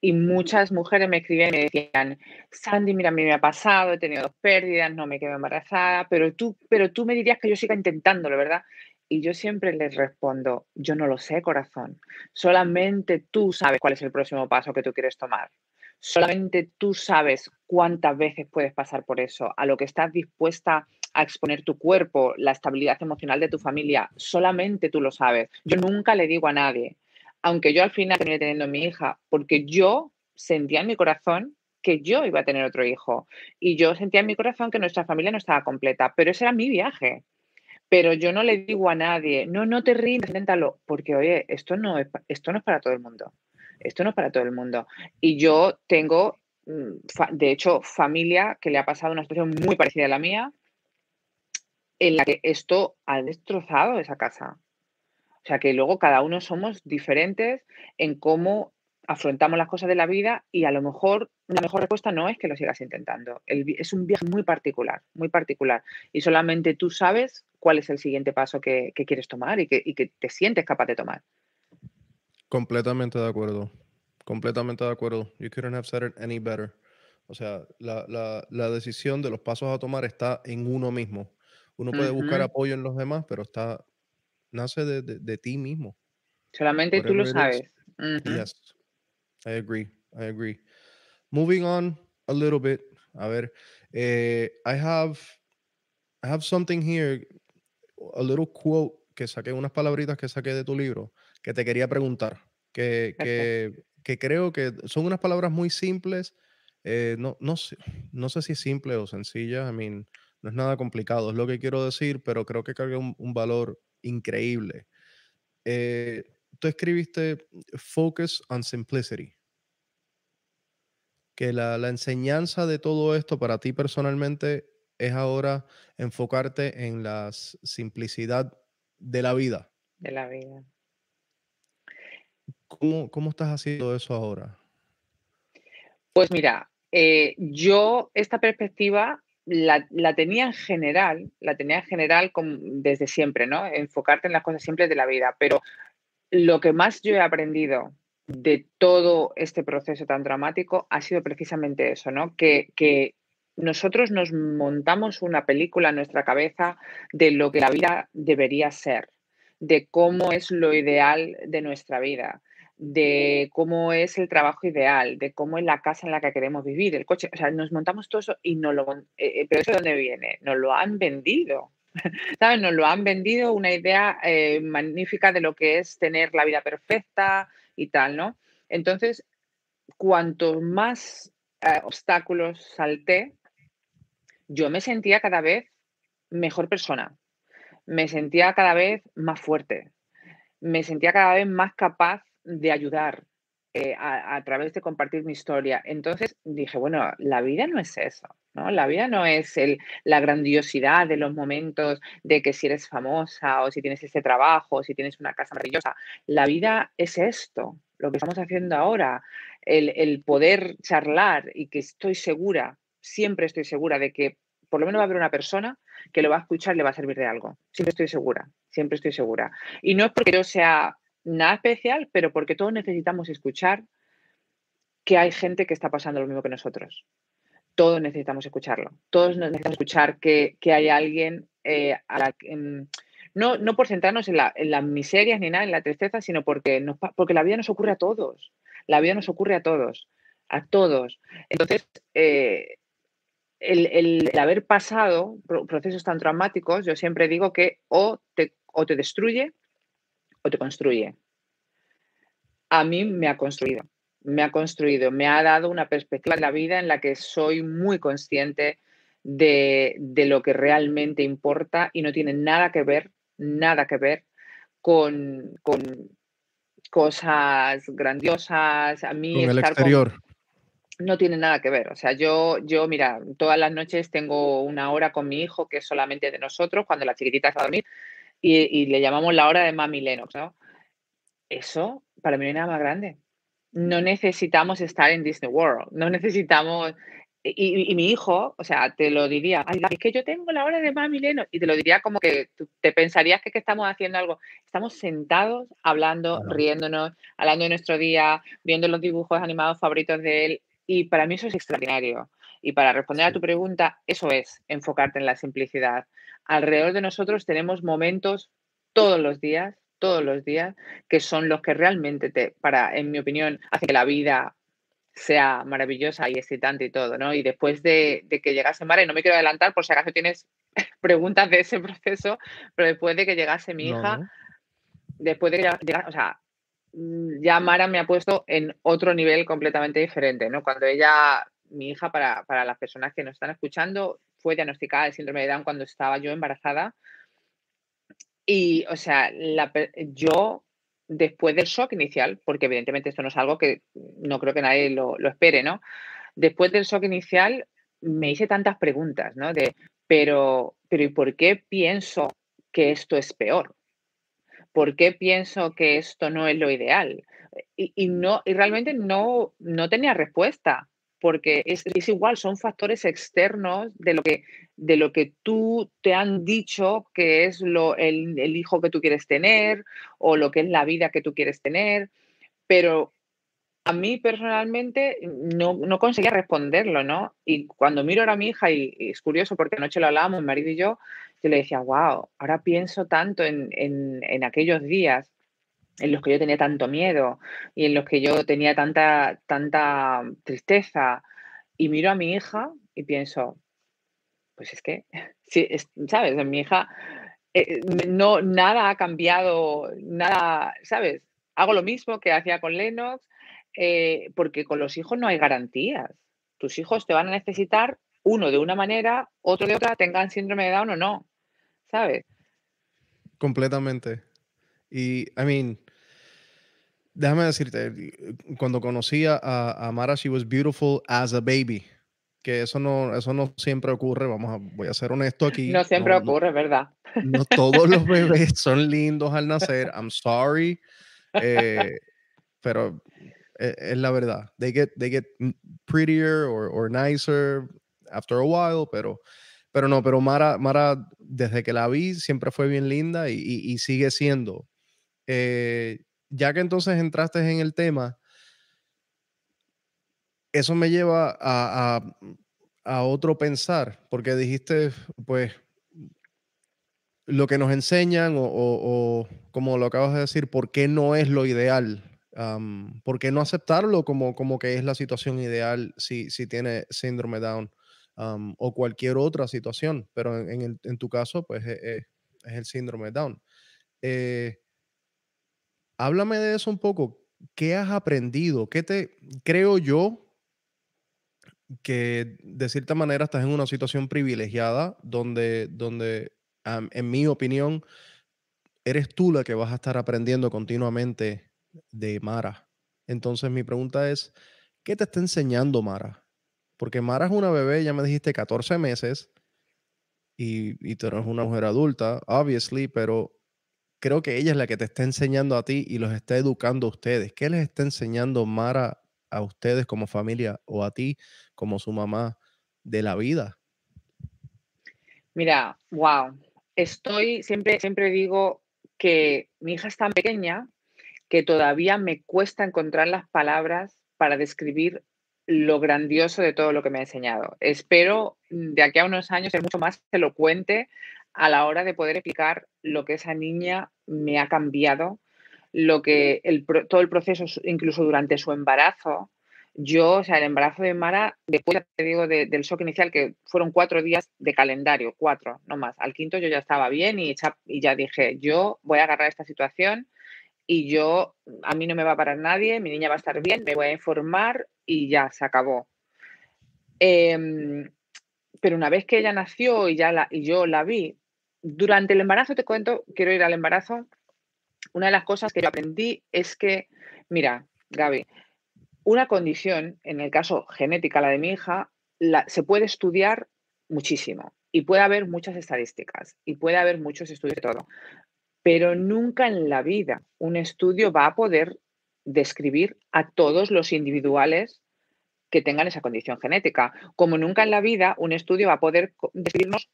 y muchas mujeres me escribían y me decían, Sandy, mira, a mí me ha pasado, he tenido dos pérdidas, no me quedo embarazada, pero tú, pero tú me dirías que yo siga intentándolo, ¿verdad? Y yo siempre les respondo, yo no lo sé, corazón. Solamente tú sabes cuál es el próximo paso que tú quieres tomar. Solamente tú sabes cuántas veces puedes pasar por eso, a lo que estás dispuesta a exponer tu cuerpo, la estabilidad emocional de tu familia, solamente tú lo sabes. Yo nunca le digo a nadie, aunque yo al final terminé teniendo mi hija, porque yo sentía en mi corazón que yo iba a tener otro hijo y yo sentía en mi corazón que nuestra familia no estaba completa, pero ese era mi viaje. Pero yo no le digo a nadie, no, no te rindas, inténtalo, porque oye, esto no es, esto no es para todo el mundo. Esto no es para todo el mundo. Y yo tengo, mm, de hecho, familia que le ha pasado una situación muy parecida a la mía, en la que esto ha destrozado esa casa. O sea que luego cada uno somos diferentes en cómo afrontamos las cosas de la vida y a lo mejor una mejor respuesta no es que lo sigas intentando. El es un viaje muy particular, muy particular. Y solamente tú sabes cuál es el siguiente paso que, que quieres tomar y que, y que te sientes capaz de tomar. Completamente de acuerdo. Completamente de acuerdo. You couldn't have said it any better. O sea, la, la- la decisión de los pasos a tomar está en uno mismo. Uno puede buscar apoyo en los demás, pero está, nace de, de- de ti mismo. Solamente tú lo Whatever it is. sabes. Ujú. Yes, I agree. I agree. Moving on a little bit. A ver, eh, I have, I have something here, a little quote que saqué, unas palabritas que saqué de tu libro que te quería preguntar, que, que, que creo que son unas palabras muy simples. eh, no, no, sé, no sé si es simple o sencilla, I mean, no es nada complicado, es lo que quiero decir, pero creo que carga un, un valor increíble. Eh, tú escribiste Focus on Simplicity. Que la, la enseñanza de todo esto para ti personalmente es ahora enfocarte en la simplicidad de la vida. De la vida. ¿Cómo, cómo estás haciendo eso ahora? Pues mira, eh, yo esta perspectiva la, la tenía en general, la tenía en general desde siempre, ¿no? Enfocarte en las cosas simples de la vida, pero lo que más yo he aprendido de todo este proceso tan dramático ha sido precisamente eso, ¿no? Que, que nosotros nos montamos una película en nuestra cabeza de lo que la vida debería ser, de cómo es lo ideal de nuestra vida, de cómo es el trabajo ideal, de cómo es la casa en la que queremos vivir, el coche. O sea, nos montamos todo eso y no lo. eh, eh, pero eso de dónde viene? Nos lo han vendido. ¿Sabes? Nos lo han vendido una idea eh, magnífica de lo que es tener la vida perfecta y tal, ¿no? Entonces, cuantos más obstáculos salté, yo me sentía cada vez mejor persona, me sentía cada vez más fuerte, me sentía cada vez más capaz de ayudar eh, a, través de compartir mi historia. Entonces dije, bueno, la vida no es eso, ¿no? La vida no es el, la grandiosidad de los momentos de que si eres famosa o si tienes este trabajo o si tienes una casa maravillosa. La vida es esto, lo que estamos haciendo ahora, el, el poder charlar y que estoy segura, siempre estoy segura de que por lo menos va a haber una persona que lo va a escuchar y le va a servir de algo. Siempre estoy segura, siempre estoy segura. Y no es porque yo sea nada especial, pero porque todos necesitamos escuchar que hay gente que está pasando lo mismo que nosotros. Todos necesitamos escucharlo. Todos necesitamos escuchar que, que hay alguien eh, a mm, no, no por centrarnos en, la, en, las miserias ni nada, en la tristeza, sino porque, porque la vida nos ocurre a todos. La vida nos ocurre a todos. A todos. Entonces, eh, el, el, el, haber pasado procesos tan traumáticos, yo siempre digo que o te, o te destruye o te construye. A mí me ha construido, me ha construido, me ha dado una perspectiva de la vida en la que soy muy consciente de, de lo que realmente importa y no tiene nada que ver, nada que ver con, con cosas grandiosas. A mí con el exterior. no tiene nada que ver. O sea, yo, yo, mira, todas las noches tengo una hora con mi hijo que es solamente de nosotros, cuando la chiquitita está a dormir, y, le llamamos la hora de Mami Lennox, ¿no? Eso para mí no hay nada más grande. No necesitamos estar en Disney World, no necesitamos y, mi hijo, o sea, te lo diría, Ay, es que yo tengo la hora de mami Leno, y te lo diría como que te pensarías que, que, estamos haciendo algo. Estamos sentados, hablando, riéndonos, hablando de nuestro día, viendo los dibujos animados favoritos de él, y para mí eso es extraordinario. Y para responder a tu pregunta, eso es enfocarte en la simplicidad. Alrededor de nosotros tenemos momentos todos los días, todos los días, que son los que realmente te, para, en mi opinión, hace que la vida sea maravillosa y excitante y todo, ¿no? Y después de, que llegase Mara, y no me quiero adelantar por si acaso tienes preguntas de ese proceso, pero después de que llegase mi hija, después de que llegase, o sea, mm, ya Mara me ha puesto en otro nivel completamente diferente, ¿no? Cuando ella, mi hija, para, para las personas que nos están escuchando, fue diagnosticada de síndrome de Down cuando estaba yo embarazada. Y, o sea, la, yo después del shock inicial, porque evidentemente esto no es algo que no creo que nadie lo, espere, ¿no? Después del shock inicial me hice tantas preguntas, ¿no? De, pero, pero ¿y por qué pienso que esto es peor? ¿Por qué pienso que esto no es lo ideal? Y, no, y realmente no, no tenía respuesta porque es, igual, son factores externos de lo, que, de lo que tú te han dicho que es lo, el, hijo que tú quieres tener o lo que es la vida que tú quieres tener, pero a mí personalmente no, no conseguía responderlo, ¿no? Y cuando miro ahora a mi hija, y, es curioso porque anoche lo hablábamos, mi marido y yo, yo le decía, wow, ahora pienso tanto en, en, en aquellos días en los que yo tenía tanto miedo y en los que yo tenía tanta, tanta tristeza. Y miro a mi hija y pienso, pues es que, sí, ¿sabes? En mi hija eh, no, nada ha cambiado, nada, ¿sabes? Hago lo mismo que hacía con Lennox, eh, porque con los hijos no hay garantías. Tus hijos te van a necesitar uno de una manera, otro de otra, tengan síndrome de Down o no, ¿sabes? Completamente. Y, I mean, déjame decirte, cuando conocí a, a, Mara, she was beautiful as a baby. Que eso no, eso no siempre ocurre, vamos a, voy a ser honesto aquí. No siempre ocurre, ¿verdad? No todos los bebés son lindos al nacer, I'm sorry, eh, pero es, es, la verdad. They get, they get prettier or, or nicer after a while, pero, pero no, pero Mara, Mara, desde que la vi, siempre fue bien linda y, y, y sigue siendo. Eh, ya que entonces entraste en el tema, eso me lleva a, otro pensar, porque dijiste, pues, lo que nos enseñan o, como lo acabas de decir, ¿por qué no es lo ideal? ¿Por qué no aceptarlo como, como que es la situación ideal si, si tiene síndrome Down o cualquier otra situación? Pero en, tu caso, pues e, e, es, el síndrome Down. Eh, háblame de eso un poco. ¿Qué has aprendido? ¿Qué te creo yo que de cierta manera estás en una situación privilegiada donde, donde en mi opinión, eres tú la que vas a estar aprendiendo continuamente de Mara. Entonces mi pregunta es, ¿qué te está enseñando Mara? Porque Mara es una bebé, ya me dijiste 14 meses y, y tú eres una mujer adulta, obviously, pero creo que ella es la que te está enseñando a ti y los está educando a ustedes. ¿Qué les está enseñando Mara a ustedes como familia o a ti como su mamá de la vida? Mira, wow. Estoy, siempre, siempre digo que mi hija es tan pequeña que todavía me cuesta encontrar las palabras para describir lo grandioso de todo lo que me ha enseñado. Espero de aquí a unos años ser mucho más elocuente a la hora de poder explicar lo que esa niña me ha cambiado, lo que el, todo el proceso, incluso durante su embarazo, yo, o sea, el embarazo de Mara, después, te digo, del shock inicial, que fueron cuatro días de calendario, cuatro, no más. Al quinto yo ya estaba bien y, y ya dije, yo voy a agarrar esta situación y yo, a mí no me va a parar nadie, mi niña va a estar bien, me voy a informar y ya, se acabó. Em, pero una vez que ella nació y, ya la, y yo la vi, durante el embarazo, te cuento, quiero ir al embarazo, una de las cosas que yo aprendí es que, mira, Gaby, una condición, en el caso genética, la de mi hija, se puede estudiar muchísimo y puede haber muchas estadísticas y puede haber muchos estudios de todo, pero nunca en la vida un estudio va a poder describir a todos los individuales que tengan esa condición genética, como nunca en la vida un estudio va a poder describirnos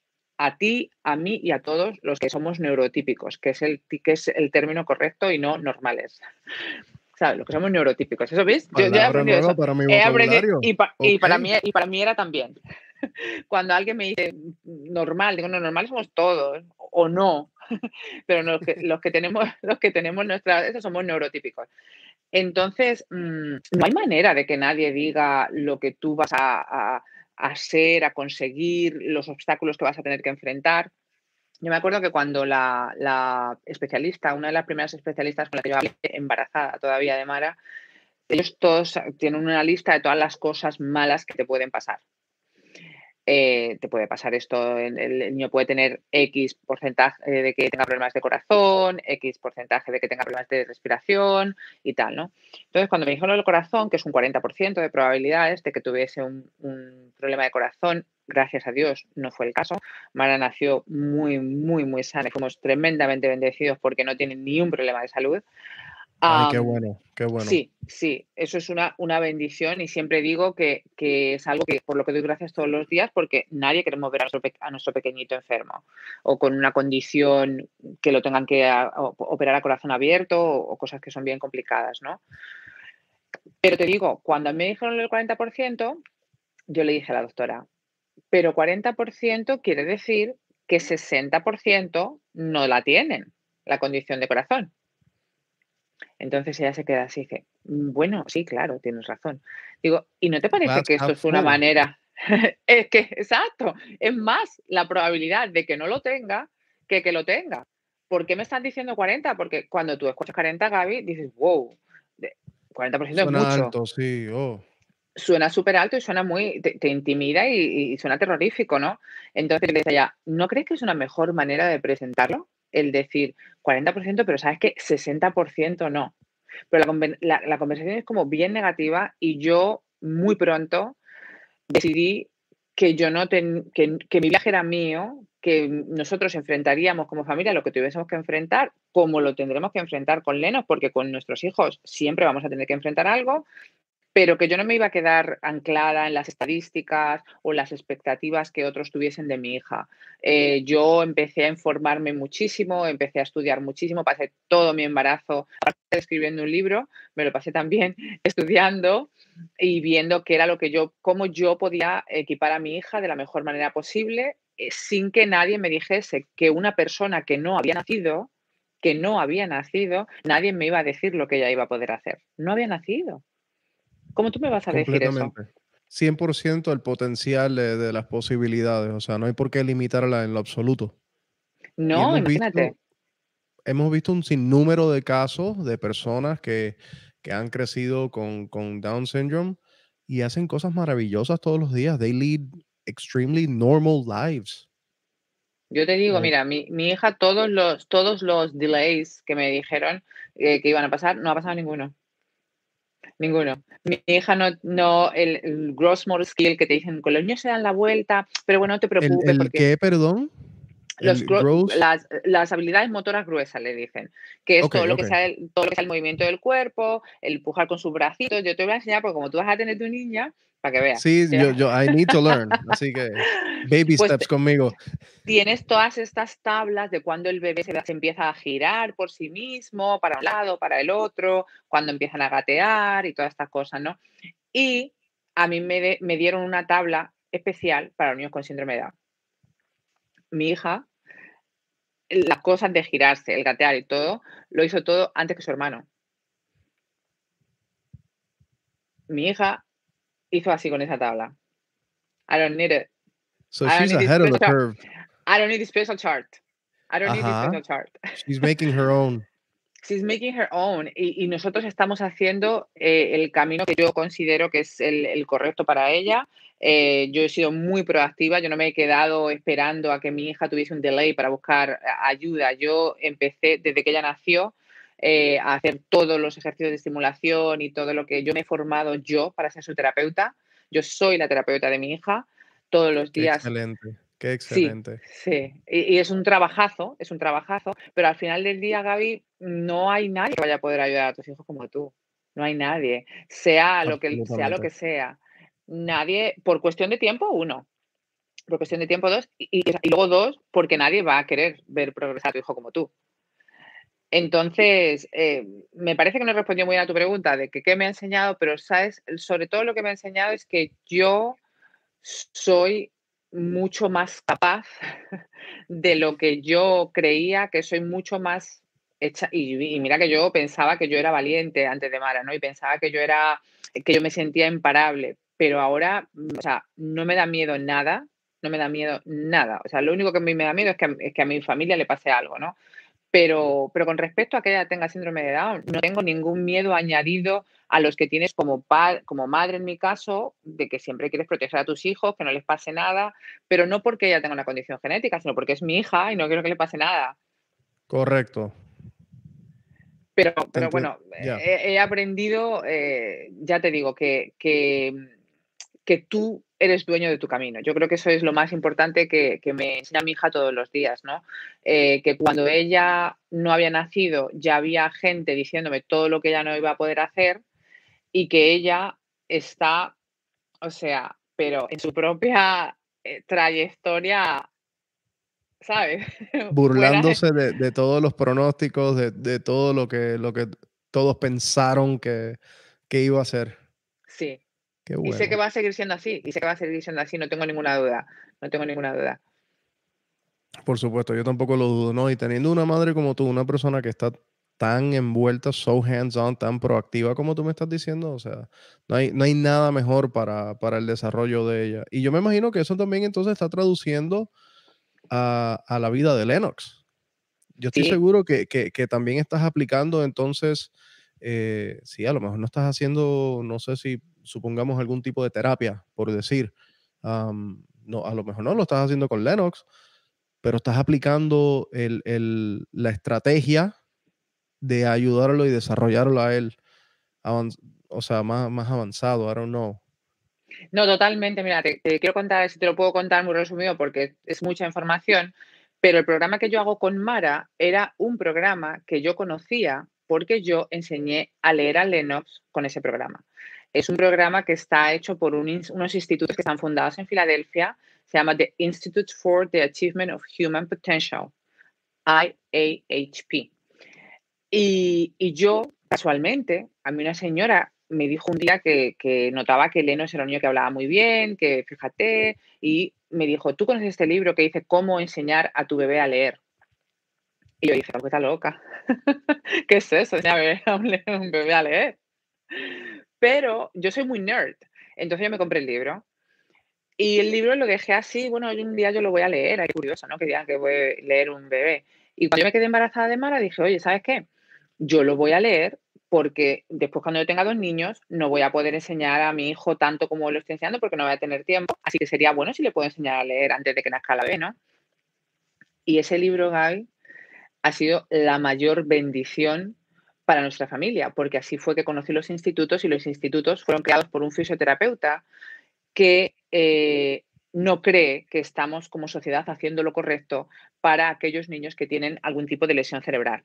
a ti, a mí y a todos los que somos neurotípicos, que es el, que es el término correcto y no normales. ¿sabes? Los que somos neurotípicos. ¿Eso ves? Yo, ya he eso. Para mi he aprendido, y, para mí, y para mí era también. Cuando alguien me dice normal, digo, no, normal somos todos, o no. Pero los que, los que tenemos, los que tenemos nuestra, eso somos neurotípicos. Entonces, mm, no hay manera de que nadie diga lo que tú vas a, a, a ser, a conseguir, los obstáculos que vas a tener que enfrentar. Yo me acuerdo que cuando la, especialista, una de las primeras especialistas con la que yo hablé, embarazada todavía de Mara, ellos todos tienen una lista de todas las cosas malas que te pueden pasar. Eh, te puede pasar esto, el, niño puede tener X porcentaje de que tenga problemas de corazón, X porcentaje de que tenga problemas de respiración y tal, ¿no? Entonces, cuando me dijeron del corazón, que es un 40% de probabilidades de que tuviese un, un, problema de corazón, gracias a Dios no fue el caso. Mara nació muy, muy, muy sana, fuimos tremendamente bendecidos porque no tiene ni un problema de salud. Ay, qué bueno, qué bueno. Sí, sí, eso es una, una bendición y siempre digo que, que, es algo que por lo que doy gracias todos los días porque nadie queremos ver a nuestro, a nuestro pequeñito enfermo o con una condición que lo tengan que operar a corazón abierto o, cosas que son bien complicadas, ¿no? Pero te digo, cuando me dijeron el 40%, yo le dije a la doctora, pero 40% quiere decir que 60% no la tienen, la condición de corazón. Entonces ella se queda así y dice, mm, bueno, sí, claro, tienes razón. Digo, ¿y no te parece que esto es una manera? es que, exacto, es más la probabilidad de que no lo tenga que que lo tenga. ¿Por qué me están diciendo 40? Porque cuando tú escuchas 40, Gaby, dices, wow, 40% es mucho. Alto, sí, oh. Suena súper alto y suena muy, te, intimida y, suena terrorífico, ¿no? Entonces le decía, ¿no crees que es una mejor manera de presentarlo? el decir 40%, pero sabes que 60% no. Pero la, conversación es como bien negativa y yo muy pronto decidí que yo no que, mi viaje era mío, que nosotros enfrentaríamos como familia lo que tuviésemos que enfrentar, como lo tendremos que enfrentar con Lenos, porque con nuestros hijos siempre vamos a tener que enfrentar algo, pero que yo no me iba a quedar anclada en las estadísticas o las expectativas que otros tuviesen de mi hija. Eh, yo empecé a informarme muchísimo, empecé a estudiar muchísimo, pasé todo mi embarazo, aparte de escribiendo un libro, me lo pasé también estudiando y viendo qué era lo que yo, cómo yo podía equipar a mi hija de la mejor manera posible, eh, sin que nadie me dijese que una persona que no había nacido, que no había nacido, nadie me iba a decir lo que ella iba a poder hacer. No había nacido. ¿Cómo tú me vas a decir eso? 100% el potencial de, las posibilidades, o sea, no hay por qué limitarla en lo absoluto. No, imagínate. hemos visto un sinnúmero de casos de personas que, han crecido con, Down syndrome y hacen cosas maravillosas todos los días. They lead extremely normal lives. Yo te digo, mira, mi, hija, todos los, todos los delays que me dijeron eh, que iban a pasar, no ha pasado ninguno. Ninguno. Mi hija no, no el, gross motor skill que te dicen, con los niños se dan la vuelta, pero bueno, no te preocupes. ¿El, qué, perdón? Los las, las, habilidades motoras gruesas le dicen, que es todo, lo que sea el, todo lo que sea el movimiento del cuerpo, el empujar con sus bracitos. Yo te voy a enseñar, porque como tú vas a tener tu niña, para que veas. Sí, yo, yo, I need to learn. Así que, baby pues steps conmigo. Tienes todas estas tablas de cuando el bebé se, se, empieza a girar por sí mismo, para un lado, para el otro, cuando empiezan a gatear y todas estas cosas, ¿no? Y a mí me, me dieron una tabla especial para niños con síndrome de Down. Mi hija, las cosas de girarse, el gatear y todo, lo hizo todo antes que su hermano. Mi hija hizo así con esa tabla. I don't need it. So she's ahead of the curve. I don't need a special chart. I don't need a special chart. She's making her own. She's making her own. Y, nosotros estamos haciendo eh, el camino que yo considero que es el, correcto para ella. Eh, yo he sido muy proactiva, yo no me he quedado esperando a que mi hija tuviese un delay para buscar ayuda. Yo empecé desde que ella nació eh, a hacer todos los ejercicios de estimulación y todo lo que yo me he formado yo para ser su terapeuta. Yo soy la terapeuta de mi hija todos los días. excelente. Qué excelente. Sí, Y, es un trabajazo, es un trabajazo, pero al final del día, Gaby, no hay nadie que vaya a poder ayudar a tus hijos como tú. No hay nadie, sea lo que sea, lo que sea. Nadie, por cuestión de tiempo, uno. Por cuestión de tiempo, dos. Y, luego dos, porque nadie va a querer ver progresar a tu hijo como tú. Entonces, eh, me parece que no he respondido muy bien a tu pregunta de que qué me ha enseñado, pero sabes, sobre todo lo que me ha enseñado es que yo soy mucho más capaz de lo que yo creía, que soy mucho más hecha. Y, mira que yo pensaba que yo era valiente antes de Mara, ¿no? Y pensaba que yo era, que yo me sentía imparable. Pero ahora, mm, o sea, no me da miedo nada, no me da miedo nada. O sea, lo único que a mí me da miedo es que, es que a mi familia le pase algo, ¿no? Pero, pero con respecto a que ella tenga síndrome de Down, no tengo ningún miedo añadido a los que tienes como, como madre en mi caso, de que siempre quieres proteger a tus hijos, que no les pase nada, pero no porque ella tenga una condición genética, sino porque es mi hija y no quiero que le pase nada. Correcto. Pero, pero bueno, he, aprendido, eh, ya te digo, que, que, que tú eres dueño de tu camino. Yo creo que eso es lo más importante que, me enseña mi hija todos los días, ¿no? Eh, que cuando ella no había nacido ya había gente diciéndome todo lo que ella no iba a poder hacer y que ella está, o sea, pero en su propia eh, trayectoria, ¿sabes? Burlándose de, todos los pronósticos, de, todo lo que, lo que todos pensaron que, que iba a ser. Y sé que va a seguir siendo así, y sé que va a seguir siendo así, no tengo ninguna duda, no tengo ninguna duda. Por supuesto, yo tampoco lo dudo, ¿no? Y teniendo una madre como tú, una persona que está tan envuelta, so hands-on, tan proactiva como tú me estás diciendo, o sea, no hay, no hay nada mejor para, para, el desarrollo de ella. Y yo me imagino que eso también entonces está traduciendo a, a la vida de Lennox. Yo estoy seguro que, que, que, también estás aplicando entonces, eh, sí, a lo mejor no estás haciendo, no sé si supongamos algún tipo de terapia, por decir, no, a lo mejor no lo estás haciendo con Lennox, pero estás aplicando el, la estrategia de ayudarlo y desarrollarlo a él, o sea, más, más avanzado, I don't know. No, totalmente. Mira, te, quiero contar, si te lo puedo contar muy resumido porque es mucha información, pero el programa que yo hago con Mara era un programa que yo conocía porque yo enseñé a leer a Lennox con ese programa. Es un programa que está hecho por unos institutos que están fundados en Filadelfia. Se llama The Institute for the Achievement of Human Potential, IAHP. Y, y yo, casualmente, a mí una señora me dijo un día que, que notaba que Leno era un niño que hablaba muy bien, que fíjate, y me dijo, ¿tú conoces este libro que dice cómo enseñar a tu bebé a leer? Y yo dije, ¿qué está loca? ¿Qué es eso? Enseñar a un bebé a leer. Pero yo soy muy nerd, entonces yo me compré el libro. Y el libro lo dejé así, bueno, un día yo lo voy a leer, es curioso, ¿no? Que digan que voy a leer un bebé. Y cuando yo me quedé embarazada de Mara, dije, oye, ¿sabes qué? Yo lo voy a leer porque después cuando yo tenga dos niños no voy a poder enseñar a mi hijo tanto como lo estoy enseñando porque no voy a tener tiempo. Así que sería bueno si le puedo enseñar a leer antes de que nazca la bebé, ¿no? Y ese libro, Gaby, ha sido la mayor bendición para nuestra familia, porque así fue que conocí los institutos y los institutos fueron creados por un fisioterapeuta que eh, no cree que estamos como sociedad haciendo lo correcto para aquellos niños que tienen algún tipo de lesión cerebral.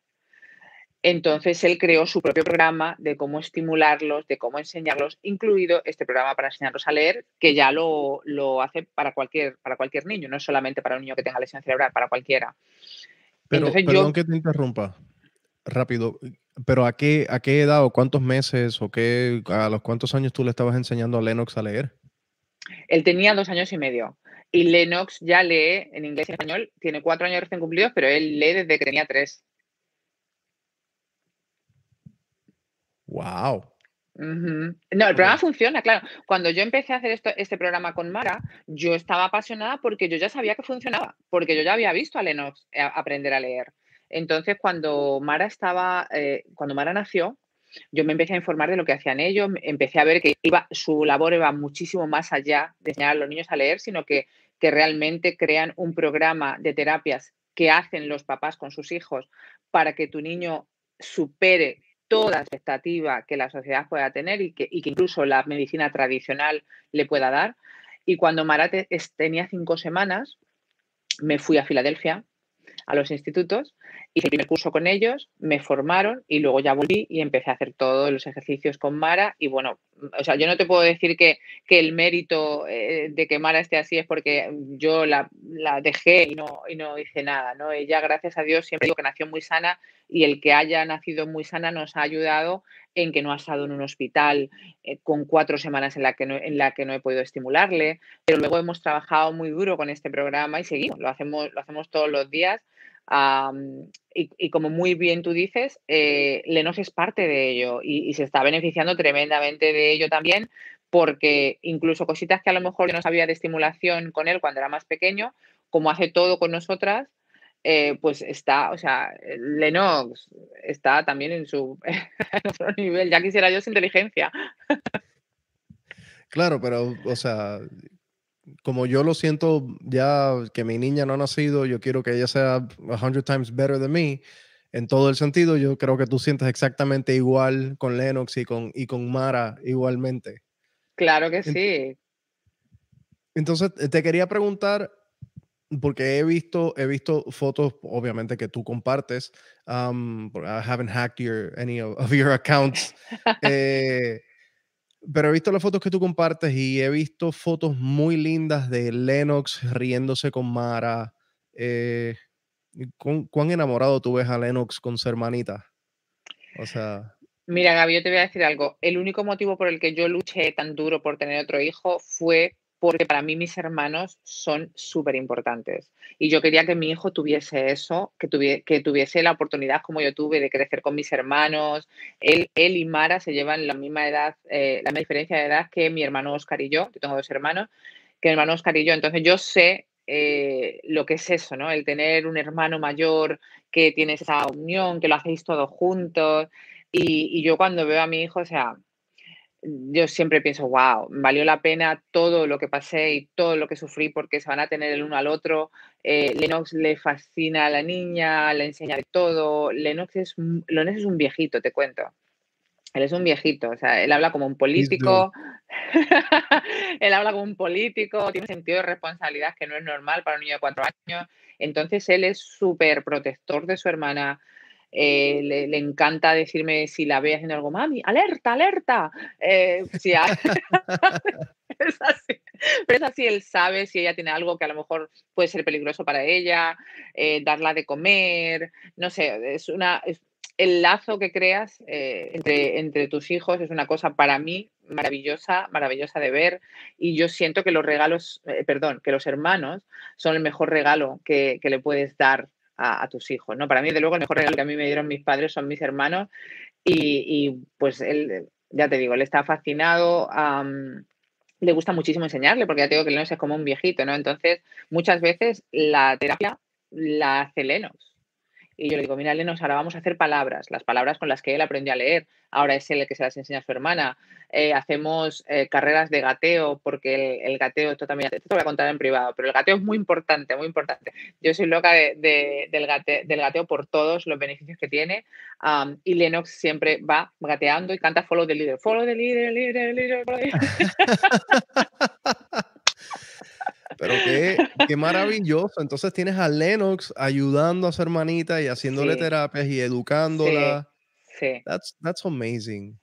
Entonces él creó su propio programa de cómo estimularlos, de cómo enseñarlos, incluido este programa para enseñarlos a leer, que ya lo, hace para cualquier, para cualquier niño, no solamente para un niño que tenga lesión cerebral, para cualquiera. Pero, perdón que te interrumpa rápido. Pero ¿a qué, ¿a qué edad o cuántos meses o qué, a los cuántos años tú le estabas enseñando a Lennox a leer? Él tenía dos años y medio. Y Lennox ya lee en inglés y español, tiene cuatro años recién cumplidos, pero él lee desde que tenía tres. ¡Wow! No, el programa funciona, claro. Cuando yo empecé a hacer esto, este programa con Mara, yo estaba apasionada porque yo ya sabía que funcionaba, porque yo ya había visto a Lennox eh, aprender a leer. Entonces, cuando Mara estaba, eh, cuando Mara nació, yo me empecé a informar de lo que hacían ellos, empecé a ver que su labor iba muchísimo más allá de enseñar a los niños a leer, sino que, que realmente crean un programa de terapias que hacen los papás con sus hijos para que tu niño supere toda expectativa que la sociedad pueda tener y que, incluso la medicina tradicional le pueda dar. Y cuando Mara tenía cinco semanas, me fui a Filadelfia, a los institutos, hice el primer curso con ellos, me formaron y luego ya volví y empecé a hacer todos los ejercicios con Mara. Y bueno, o sea, yo no te puedo decir que, que el mérito eh, de que Mara esté así es porque yo la, la dejé y no, y no hice nada, ¿no? Ella, gracias a Dios, siempre digo que nació muy sana y el que haya nacido muy sana nos ha ayudado en que no ha estado en un hospital eh, con cuatro semanas en la, que no, en la que no he podido estimularle, pero luego hemos trabajado muy duro con este programa y seguimos, lo hacemos, lo hacemos todos los días y, como muy bien tú dices, eh, Lenos es parte de ello y, se está beneficiando tremendamente de ello también, porque incluso cositas que a lo mejor no sabía de estimulación con él cuando era más pequeño, como hace todo con nosotras, eh, pues está, o sea, Lennox está también en su otro nivel. Ya quisiera yo su inteligencia. Claro, pero, o sea, como yo lo siento ya que mi niña no ha nacido, yo quiero que ella sea a hundred times better than me. En todo el sentido, yo creo que tú sientes exactamente igual con Lennox y con, y con Mara igualmente. Claro que sí. Entonces, te quería preguntar, porque he visto, he visto fotos, obviamente, que tú compartes. Um, I haven't hacked your, any of, your accounts. eh, pero he visto las fotos que tú compartes y he visto fotos muy lindas de Lennox riéndose con Mara. Eh, ¿cuán, enamorado tú ves a Lennox con su hermanita? O sea. Mira, Gaby, yo te voy a decir algo. El único motivo por el que yo luché tan duro por tener otro hijo fue porque para mí mis hermanos son súper importantes. Y yo quería que mi hijo tuviese eso, que, tuviese la oportunidad como yo tuve de crecer con mis hermanos. Él, y Mara se llevan la misma edad, eh, la misma diferencia de edad que mi hermano Oscar y yo. Yo tengo dos hermanos, que mi hermano Oscar y yo. Entonces yo sé eh, lo que es eso, ¿no? El tener un hermano mayor que tienes esa unión, que lo hacéis todos juntos. Y, y yo cuando veo a mi hijo, o sea, yo siempre pienso, wow, valió la pena todo lo que pasé y todo lo que sufrí porque se van a tener el uno al otro. Eh, Lennox le fascina a la niña, le enseña de todo. Lennox es, Lennox es un viejito, te cuento. Él es un viejito, o sea, él habla como un político, él habla como un político, tiene un sentido de responsabilidad que no es normal para un niño de cuatro años. Entonces, él es súper protector de su hermana, eh, le, encanta decirme si la ve haciendo algo, mami, alerta, alerta. Eh, es así. Pero es así, él sabe si ella tiene algo que a lo mejor puede ser peligroso para ella, eh, darla de comer, no sé, es una... el lazo que creas entre, entre tus hijos es una cosa para mí maravillosa, maravillosa de ver. Y yo siento que los regalos, perdón, que los hermanos son el mejor regalo que, que le puedes dar a, tus hijos, ¿no? Para mí, de luego, el mejor regalo que a mí me dieron mis padres son mis hermanos y, pues él, ya te digo, él está fascinado, le gusta muchísimo enseñarle, porque ya te digo que Lenos es como un viejito, ¿no? Entonces, muchas veces la terapia la hace Lenos. Y yo le digo, mira, Lenos, ahora vamos a hacer palabras, las palabras con las que él aprendió a leer. Ahora es él el que se las enseña a su hermana. Eh, hacemos eh, carreras de gateo, porque el, gateo, esto también te voy a contar en privado, pero el gateo es muy importante, muy importante. Yo soy loca de, del, del, gateo por todos los beneficios que tiene. y Lennox siempre va gateando y canta Follow the Leader. Follow the Leader, Leader, Leader. Pero qué, maravilloso. Entonces tienes a Lennox ayudando a su hermanita y haciéndole terapias y educándola. Sí. That's, that's amazing.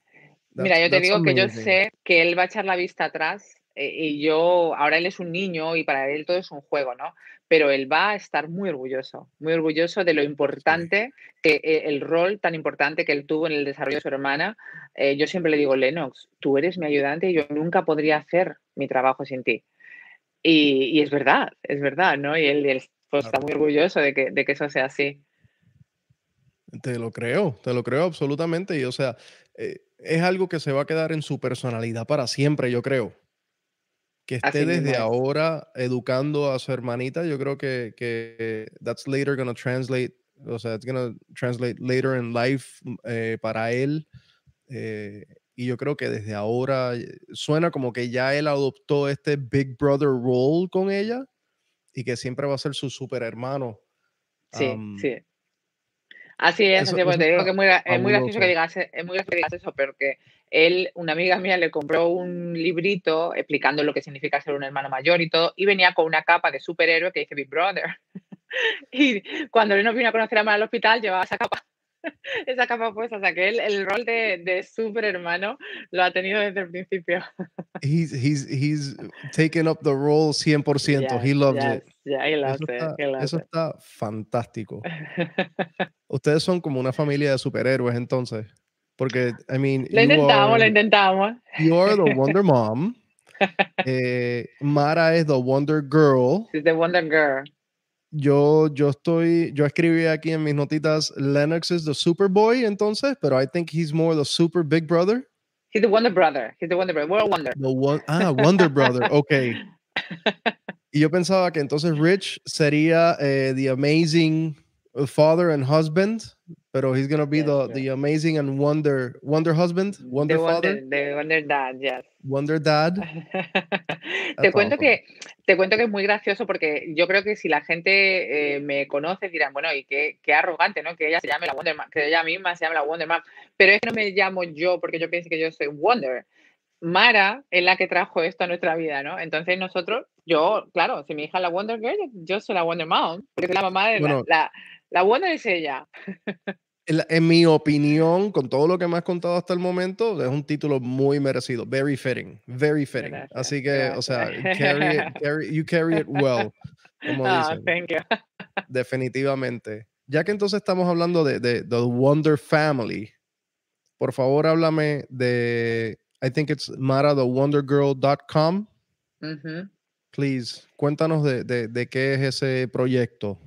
Mira, yo te digo que yo sé que él va a echar la vista atrás eh, y yo, ahora él es un niño y para él todo es un juego, ¿no? Pero él va a estar muy orgulloso, muy orgulloso de lo importante, que eh, el rol tan importante que él tuvo en el desarrollo de su hermana. Eh, yo siempre le digo, Lennox, tú eres mi ayudante y yo nunca podría hacer mi trabajo sin ti. Y, es verdad, es verdad, ¿no? Y él, pues, está muy orgulloso de que, de que eso sea así. Te lo creo, te lo creo absolutamente. Y o sea, eh, es algo que se va a quedar en su personalidad para siempre, yo creo. Que esté desde ahora educando a su hermanita, yo creo que, que that's later gonna translate, o sea, it's gonna translate later in life eh, para él. Eh, y yo creo que desde ahora eh, suena como que ya él adoptó este Big Brother role con ella y que siempre va a ser su super hermano. Sí, sí. Así es, así pues te digo que es muy, es muy gracioso que digas, es muy gracioso que digas eso, pero que él, una amiga mía le compró un librito explicando lo que significa ser un hermano mayor y todo, y venía con una capa de superhéroe que dice Big Brother. y cuando él nos vino a conocer a al hospital, llevaba esa capa. esa capa puesta, o sea que él el rol de, de super hermano lo ha tenido desde el principio. he's, he's, he's taken up the role 100%, he loves it. Yeah, he loves eso it. Está, eso está fantástico. Ustedes son como una familia de superhéroes entonces. Porque, I mean. Lo intentamos, lo intentamos. You are the Wonder Mom. Eh, Mara es the Wonder Girl. She's the Wonder Girl. Yo, yo estoy, yo escribí aquí en mis notitas, Lennox is the Superboy entonces, pero I think he's more the Super Big Brother. He's the Wonder Brother. He's the Wonder Brother. We're Wonder. The one, ah, Wonder Brother. Ok. Y yo pensaba que entonces Rich sería eh, the amazing father and husband, pero he's gonna be Yes, the, the amazing and wonder wonder husband, wonder the father, Wonder, the Wonder Dad, yes. wonder dad. te cuento awesome. que te cuento que es muy gracioso porque yo creo que si la gente eh, me conoce dirán bueno y qué, qué arrogante no que ella se llame la Wonder Man, que ella misma se llame la Wonder Man pero es que no me llamo yo porque yo pienso que yo soy Wonder Mara es la que trajo esto a nuestra vida no entonces nosotros yo claro si mi hija es la Wonder Girl yo soy la Wonder Mom porque soy la mamá de Bueno. la, la Wonder es ella En, la- en mi opinión, con todo lo que me has contado hasta el momento, es un título muy merecido, very fitting, very fitting. Gracias, Así que, o sea, carry it- carry- you carry it well, como Ah, dicen. thank you. Definitivamente. Ya que entonces estamos hablando de, de The Wonder Family, por favor háblame de, I think it's marathewondergirl.com. Please, cuéntanos de, de, de qué es ese proyecto.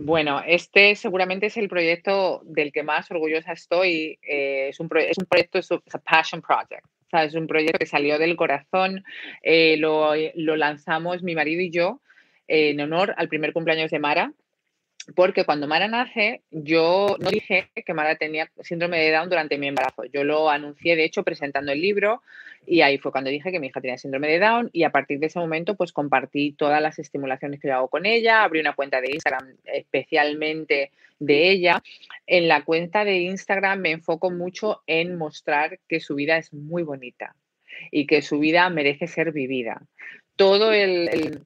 Bueno, este seguramente es el proyecto del que más orgullosa estoy. eh, es, un es un proyecto, es un- passion project. O sea, es un proyecto que salió del corazón. eh, lo, lo lanzamos mi marido y yo eh, en honor al primer cumpleaños de Mara. Porque cuando Mara nace, yo no dije que Mara tenía síndrome de Down durante mi embarazo. Yo lo anuncié, de hecho, presentando el libro y ahí fue cuando dije que mi hija tenía síndrome de Down y a partir de ese momento pues compartí todas las estimulaciones que yo hago con ella, abrí una cuenta de Instagram especialmente de ella. En la cuenta de Instagram me enfoco mucho en mostrar que su vida es muy bonita y que su vida merece ser vivida. Todo el,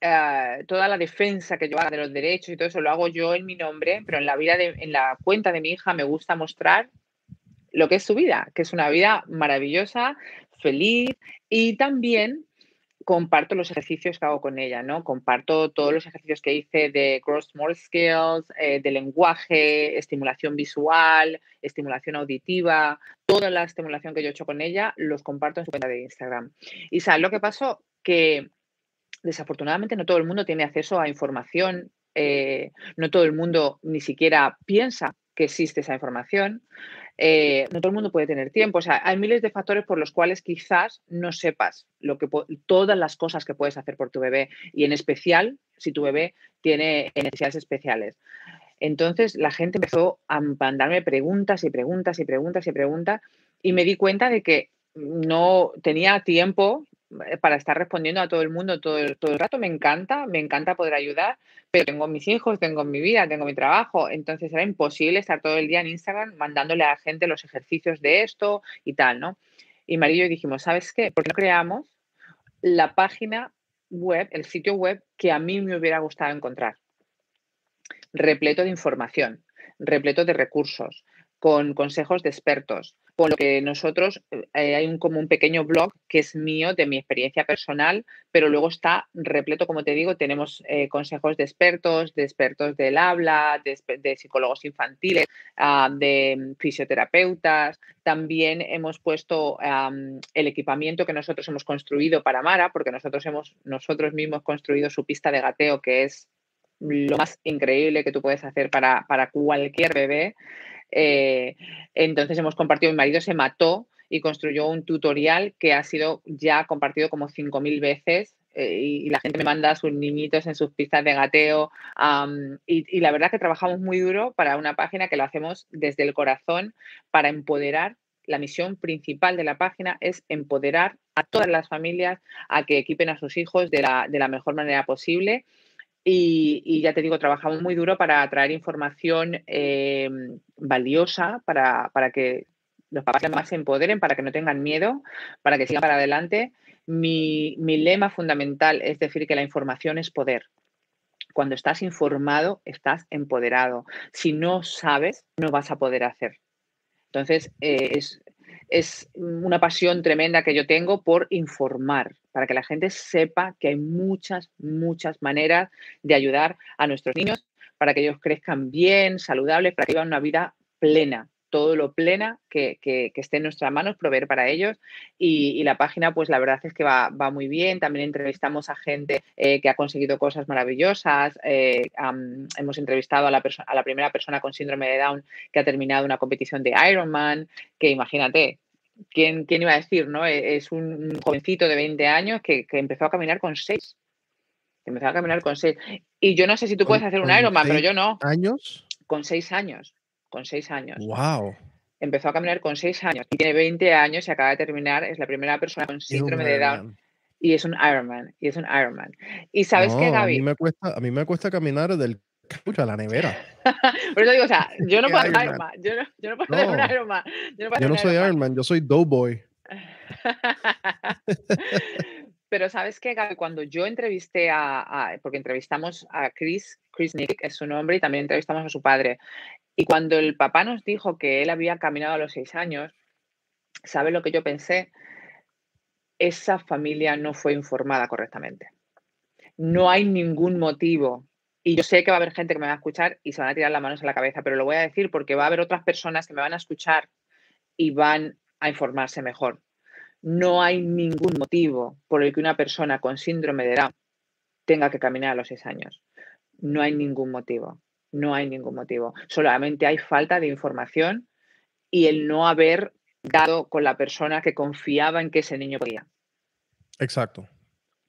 eh, toda la defensa que yo haga de los derechos y todo eso lo hago yo en mi nombre, pero en la vida en la cuenta de mi hija me gusta mostrar lo que es su vida, que es una vida maravillosa, feliz y también comparto los ejercicios que hago con ella, ¿no? Comparto todos los ejercicios que hice de Gross More Skills, eh, de lenguaje, estimulación visual, estimulación auditiva, toda la estimulación que yo he hecho con ella, los comparto en su cuenta de Instagram. Y ¿sabes lo que pasó? Que desafortunadamente no todo el mundo tiene acceso a información, eh, no todo el mundo ni siquiera piensa que existe esa información, eh, no todo el mundo puede tener tiempo, o sea, hay miles de factores por los cuales quizás no sepas lo que todas las cosas que puedes hacer por tu bebé y en especial si tu bebé tiene necesidades especiales. Entonces la gente empezó a mandarme preguntas y preguntas y preguntas y preguntas y me di cuenta de que no tenía tiempo para estar respondiendo a todo el mundo todo el, todo el rato. Me encanta, me encanta poder ayudar, pero tengo mis hijos, tengo mi vida, tengo mi trabajo. Entonces era imposible estar todo el día en Instagram mandándole a la gente los ejercicios de esto y tal, ¿no? Y María y dijimos, ¿sabes qué? ¿Por qué no creamos la página web, el sitio web que a mí me hubiera gustado encontrar? Repleto de información, repleto de recursos, con consejos de expertos, con lo que nosotros eh, hay un, como un pequeño blog que es mío de mi experiencia personal, pero luego está repleto, como te digo, tenemos eh, consejos de expertos, de expertos del habla, de, psicólogos infantiles, uh, de fisioterapeutas. También hemos puesto um, el equipamiento que nosotros hemos construido para Mara, porque nosotros hemos nosotros mismos construido su pista de gateo, que es lo más increíble que tú puedes hacer para, para cualquier bebé. Eh, entonces hemos compartido, mi marido se mató y construyó un tutorial que ha sido ya compartido como 5.000 veces eh, y, la gente me manda a sus niñitos en sus pistas de gateo y, y, la verdad que trabajamos muy duro para una página que lo hacemos desde el corazón para empoderar. La misión principal de la página es empoderar a todas las familias a que equipen a sus hijos de la, de la mejor manera posible Y, ya te digo, trabajamos muy duro para traer información eh, valiosa para, que los papás más se empoderen, para que no tengan miedo, para que sigan para adelante. Mi, mi lema fundamental es decir que la información es poder. Cuando estás informado, estás empoderado. Si no sabes, no vas a poder hacer. Entonces, eh, es, es una pasión tremenda que yo tengo por informar, para que la gente sepa que hay muchas, muchas maneras de ayudar a nuestros niños para que ellos crezcan bien, saludables, para que vivan una vida plena todo lo plena que, esté en nuestras manos, proveer para ellos. Y, la página, pues la verdad es que va, muy bien. También entrevistamos a gente eh, que ha conseguido cosas maravillosas. Eh, hemos entrevistado a la, a la primera persona con síndrome de Down que ha terminado una competición de Ironman, que imagínate, ¿quién, quién iba a decir? no e, Es un jovencito de 20 años que, empezó a caminar con 6. Empezó a caminar con 6. Y yo no sé si tú puedes hacer un Ironman, pero yo no. ¿Años? Con 6 años con seis años. ¡Wow! Empezó a caminar con seis años y tiene 20 años y acaba de terminar, es la primera persona con síndrome de Down. Y es un Ironman, y es un Ironman. Y sabes qué, Gaby. A mí, me cuesta, a mí me cuesta caminar del a la nevera. Por eso digo, o sea, yo no puedo hacer Ironman. Yo no, yo no puedo hacer un Ironman. Yo no, yo no soy Ironman, yo soy Doughboy. Pero sabes Gaby, cuando yo entrevisté a, porque entrevistamos a Chris, Chris Nick es su nombre, y también entrevistamos a su padre. Y cuando el papá nos dijo que él había caminado a los seis años, ¿sabe lo que yo pensé? Esa familia no fue informada correctamente. No hay ningún motivo. Y yo sé que va a haber gente que me va a escuchar y se van a tirar las manos a la cabeza, pero lo voy a decir porque va a haber otras personas que me van a escuchar y van a informarse mejor. No hay ningún motivo por el que una persona con síndrome de Down tenga que caminar a los seis años. No hay ningún motivo. No hay ningún motivo. Solamente hay falta de información y el no haber dado con la persona que confiaba en que ese niño podía. Exacto.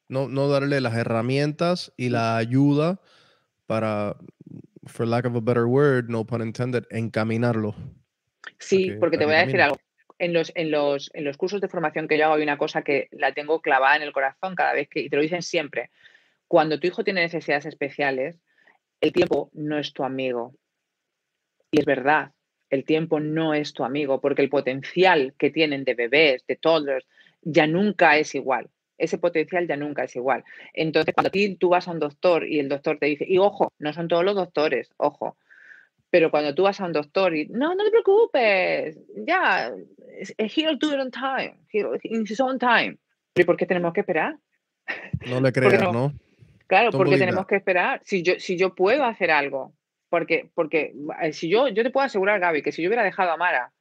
No, no darle las herramientas y la ayuda para, for lack of a better word, no pun intended, encaminarlo. Sí, porque te voy a decir algo. En los, en, los, en los cursos de formación que yo hago hay una cosa que la tengo clavada en el corazón cada vez que, y te lo dicen siempre, cuando tu hijo tiene necesidades especiales, el tiempo no es tu amigo. Y es verdad, el tiempo no es tu amigo, porque el potencial que tienen de bebés, de toddlers, ya nunca es igual. Ese potencial ya nunca es igual. Entonces, cuando tú vas a un doctor y el doctor te dice, y ojo, no son todos los doctores, ojo, pero cuando tú vas a un doctor y, no, no te preocupes, ya, he'll do it on time, in his own time. ¿Y por qué tenemos que esperar? No le creas, ¿no? Claro, porque tenemos que esperar. Si yo, si yo puedo hacer algo, porque, porque eh, si yo, yo te puedo asegurar, Gaby, que si yo hubiera dejado a Mara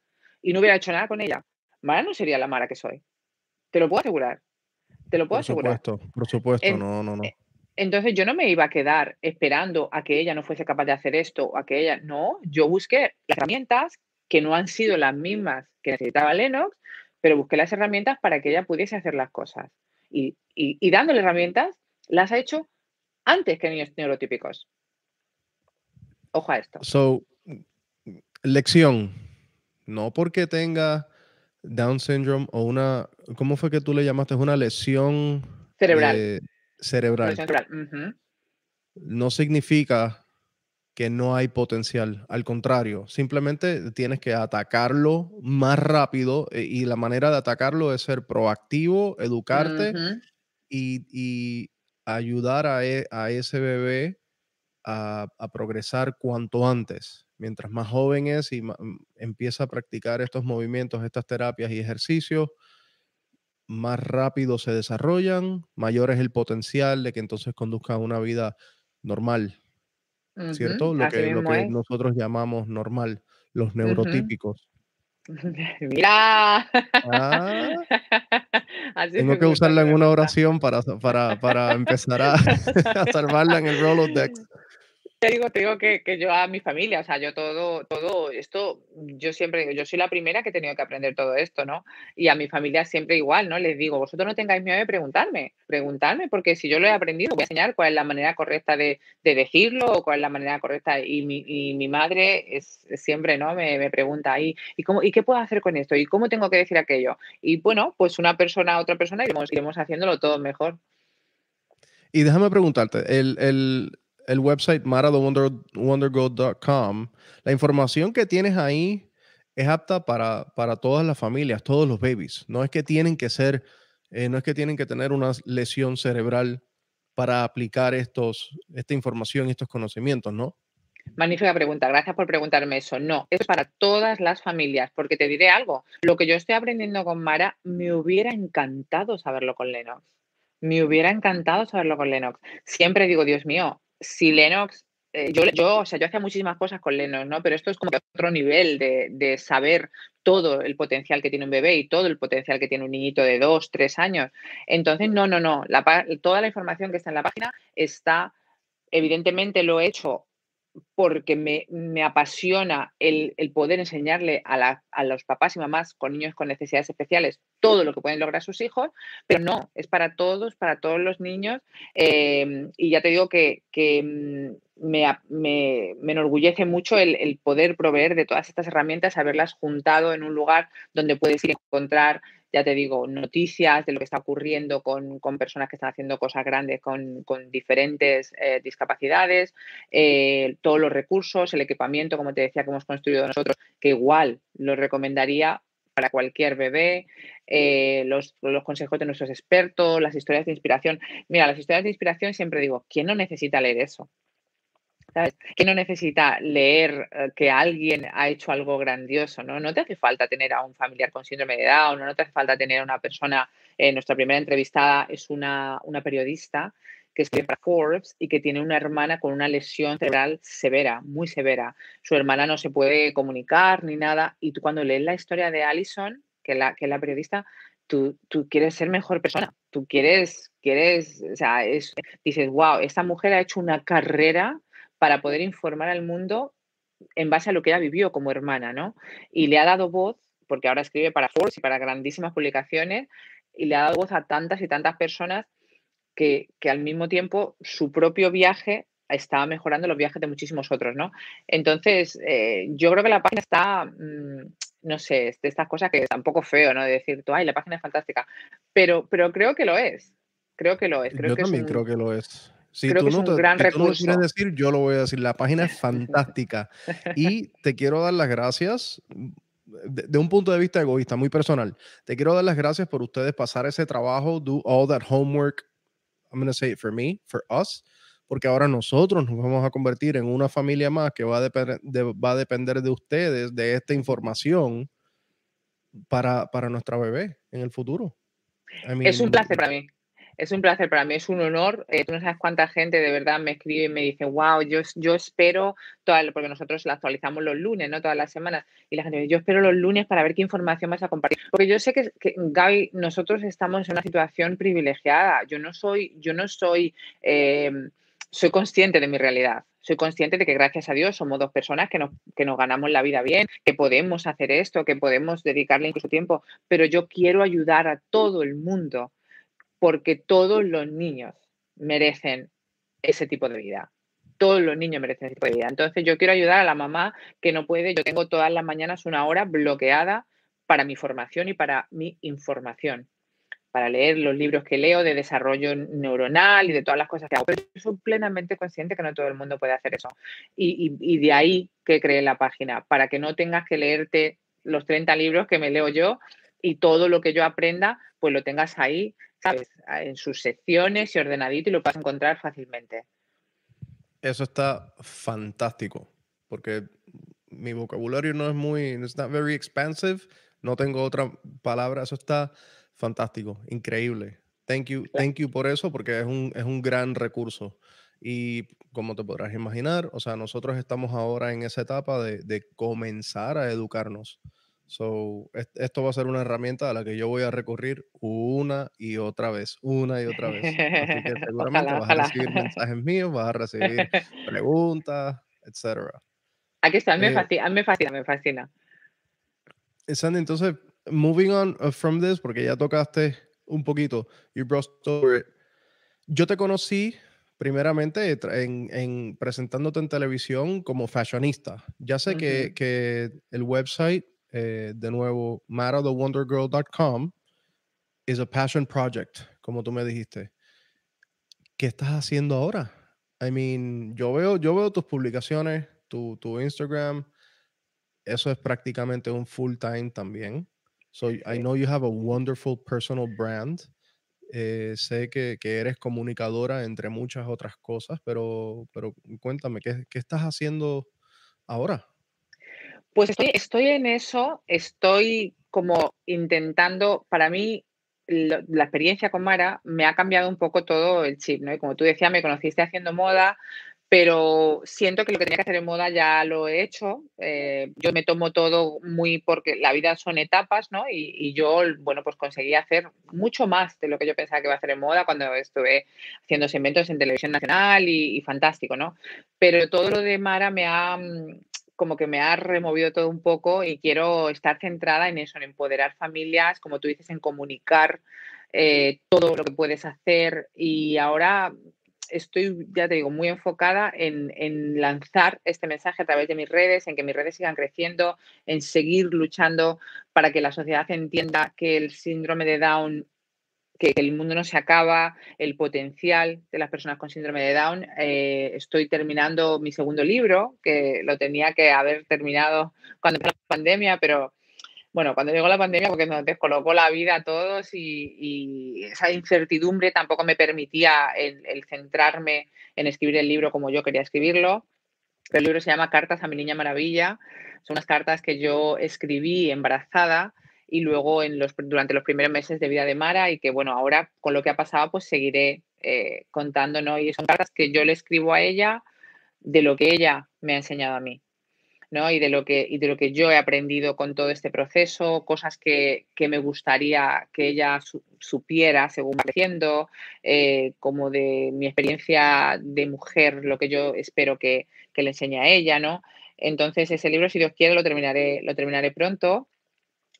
y no hubiera hecho nada con ella, Mara no sería la Mara que soy. Te lo puedo asegurar. Te lo puedo asegurar. Por supuesto, por supuesto, no, no, no. Eh, entonces yo no me iba a quedar esperando a que ella no fuese capaz de hacer esto o a que ella, no, yo busqué las herramientas que no han sido las mismas que necesitaba Lennox, pero busqué las herramientas para que ella pudiese hacer las cosas. Y, y, y dándole herramientas, las ha hecho antes que niños neurotípicos. Ojo a esto. So, lección. No porque tenga Down syndrome o una, ¿cómo fue que tú le llamaste? Una lesión cerebral. Cerebral. No significa que no hay potencial. Al contrario, simplemente tienes que atacarlo más rápido eh, y la manera de atacarlo es ser proactivo, educarte y, ayudar e, a, ese bebé a, progresar cuanto antes. Mientras más joven es y mm, empieza a practicar estos movimientos, estas terapias y ejercicios, más rápido se desarrollan, mayor es el potencial de que entonces conduzca una vida normal, ¿cierto? Lo que, lo que nosotros llamamos normal, los neurotípicos. Mira. Ah. tengo que usarla en una oración para, para, para empezar a, a salvarla en el Rolodex. Te digo, te digo que, que, yo a mi familia, o sea, yo todo, todo esto, yo siempre digo, yo soy la primera que he tenido que aprender todo esto, ¿no? Y a mi familia siempre igual, ¿no? Les digo, vosotros no tengáis miedo de preguntarme, preguntarme, porque si yo lo he aprendido, voy a enseñar cuál es la manera correcta de, de decirlo o cuál es la manera correcta. Y mi, y mi madre es, siempre, ¿no? Me, me pregunta, ¿y, ¿y, cómo, ¿y qué puedo hacer con esto? ¿Y cómo tengo que decir aquello? Y bueno, pues una persona a otra persona iremos, iremos haciéndolo todo mejor. Y déjame preguntarte, el, el, el website maradowondergirl.com, la información que tienes ahí es apta para, para todas las familias, todos los babies. No es que tienen que ser, eh, no es que tienen que tener una lesión cerebral para aplicar estos, esta información y estos conocimientos, ¿no? Magnífica pregunta, gracias por preguntarme eso. No, es para todas las familias, porque te diré algo, lo que yo estoy aprendiendo con Mara, me hubiera encantado saberlo con Lennox. Me hubiera encantado saberlo con Lennox. Siempre digo, Dios mío, si Lennox, eh, yo, yo, o sea, yo hacía muchísimas cosas con Lennox, ¿no? Pero esto es como otro nivel de, de, saber todo el potencial que tiene un bebé y todo el potencial que tiene un niñito de dos, tres años. Entonces, no, no, no. La, toda la información que está en la página está, evidentemente lo he hecho porque me, me apasiona el, el, poder enseñarle a, la, a, los papás y mamás con niños con necesidades especiales todo lo que pueden lograr sus hijos, pero no, es para todos, para todos los niños. Eh, y ya te digo que, que mm, me, me, me, enorgullece mucho el, el, poder proveer de todas estas herramientas, haberlas juntado en un lugar donde puedes ir a encontrar ya te digo, noticias de lo que está ocurriendo con, con personas que están haciendo cosas grandes con, con diferentes eh, discapacidades, eh, todos los recursos, el equipamiento, como te decía, que hemos construido nosotros, que igual lo recomendaría para cualquier bebé, eh, los, los, consejos de nuestros expertos, las historias de inspiración. Mira, las historias de inspiración siempre digo, ¿quién no necesita leer eso? Que no necesita leer eh, que alguien ha hecho algo grandioso, ¿no? No te hace falta tener a un familiar con síndrome de Down, no te hace falta tener a una persona, eh, nuestra primera entrevistada es una, una periodista que escribe para Forbes y que tiene una hermana con una lesión cerebral severa, muy severa. Su hermana no se puede comunicar ni nada. Y tú cuando lees la historia de Allison, que, la, que es la periodista, tú, tú quieres ser mejor persona. Tú quieres, quieres, o sea, es, dices, wow, esta mujer ha hecho una carrera para poder informar al mundo en base a lo que ella vivió como hermana, ¿no? Y le ha dado voz, porque ahora escribe para Forbes y para grandísimas publicaciones, y le ha dado voz a tantas y tantas personas que, que al mismo tiempo su propio viaje estaba mejorando los viajes de muchísimos otros, ¿no? Entonces, eh, yo creo que la página está, mmm, no sé, de estas cosas que es un poco feo, ¿no? De decir, tú, ay, la página es fantástica, pero, pero creo que lo es, creo que lo es. Creo yo que también es un... creo que lo es. Si Creo tú que es no un te- gran si tú no recurso. quieres decir, yo lo voy a decir. La página es fantástica. Y te quiero dar las gracias mm, de, de un punto de vista egoísta, muy personal. Te quiero dar las gracias por ustedes pasar ese trabajo, do all that homework. I'm going to say it for me, for us. Porque ahora nosotros nos vamos a convertir en una familia más que va a, depender de, va a depender de ustedes, de esta información para, para nuestra bebé en el futuro. I Es un mean, placer para mí. Es un placer para mí, es un honor. Eh, tú no sabes cuánta gente de verdad me escribe y me dice, wow, yo, yo espero, toda, porque nosotros la actualizamos los lunes, ¿no? Todas las semanas. Y la gente dice, yo espero los lunes para ver qué información vas a compartir. Porque yo sé que, que Gaby, nosotros estamos en una situación privilegiada. Yo no soy, yo no soy, eh, soy consciente de mi realidad. Soy consciente de que gracias a Dios somos dos personas que nos, que nos ganamos la vida bien, que podemos hacer esto, que podemos dedicarle incluso tiempo, pero yo quiero ayudar a todo el mundo porque todos los niños merecen ese tipo de vida. Todos los niños merecen ese tipo de vida. Entonces yo quiero ayudar a la mamá que no puede. Yo tengo todas las mañanas una hora bloqueada para mi formación y para mi información, para leer los libros que leo de desarrollo neuronal y de todas las cosas que hago. Pero yo soy plenamente consciente que no todo el mundo puede hacer eso. Y, y, de ahí que creé la página, para que no tengas que leerte los 30 libros que me leo yo y todo lo que yo aprenda, pues lo tengas ahí, ¿sabes? En sus secciones y ordenadito y lo puedas encontrar fácilmente. Eso está fantástico, porque mi vocabulario no es muy, it's not very expansive, no tengo otra palabra, eso está fantástico, increíble. Thank you, thank you por eso, porque es un, es un gran recurso. Y como te podrás imaginar, o sea, nosotros estamos ahora en esa etapa de, de comenzar a educarnos. So, est- esto va a ser una herramienta a la que yo voy a recurrir una y otra vez, una y otra vez. Así que seguramente Ojalá, vas a recibir mensajes míos, vas a recibir preguntas, etcétera. Aquí está, me Eh, fascina, me fascina, me fascina. Sandy, entonces, moving on uh, from this, porque ya tocaste un poquito, you brushed over it. Yo te conocí primeramente en, en presentándote en televisión como fashionista. Ya sé que, Ujú. que el website, eh, de nuevo, marathewondergirl.com, is a passion project, como tú me dijiste. ¿qué estás haciendo ahora? I mean, yo veo, yo veo tus publicaciones, tu, tu Instagram, eso es prácticamente un full time también. So I know you have a wonderful personal brand. Eh, sé que, que, eres comunicadora entre muchas otras cosas, pero, pero cuéntame, ¿qué, ¿qué, estás haciendo ahora? Pues estoy, en eso, estoy como intentando, para mí la experiencia con Mara me ha cambiado un poco todo el chip, ¿no? Y como tú decías, me conociste haciendo moda, pero siento que lo que tenía que hacer en moda ya lo he hecho. Eh, yo me tomo todo muy porque la vida son etapas, ¿no? Y, yo, bueno, pues conseguí hacer mucho más de lo que yo pensaba que iba a hacer en moda cuando estuve haciendo segmentos en televisión nacional y, y fantástico, ¿no? Pero todo lo de Mara me ha mm, como que me ha removido todo un poco y quiero estar centrada en eso, en empoderar familias, como tú dices, en comunicar eh, todo lo que puedes hacer. Y ahora estoy, ya te digo, muy enfocada en, en, lanzar este mensaje a través de mis redes, en que mis redes sigan creciendo, en seguir luchando para que la sociedad entienda que el síndrome de Down que, el mundo no se acaba, el potencial de las personas con síndrome de Down. Eh, estoy terminando mi segundo libro, que lo tenía que haber terminado cuando empezó la pandemia, pero bueno, cuando llegó la pandemia, porque nos descolocó la vida a todos y, esa incertidumbre tampoco me permitía el, el, centrarme en escribir el libro como yo quería escribirlo. El libro se llama Cartas a mi niña maravilla. Son unas cartas que yo escribí embarazada y luego en los, durante los primeros meses de vida de Mara y que bueno, ahora con lo que ha pasado pues seguiré eh, contando, ¿no? Y son cartas que yo le escribo a ella de lo que ella me ha enseñado a mí. ¿no? Y, de lo que, y de lo que yo he aprendido con todo este proceso, cosas que, que me gustaría que ella supiera según va creciendo, eh, como de mi experiencia de mujer, lo que yo espero que, que, le enseñe a ella, ¿no? Entonces, ese libro, si Dios quiere, lo terminaré, lo terminaré pronto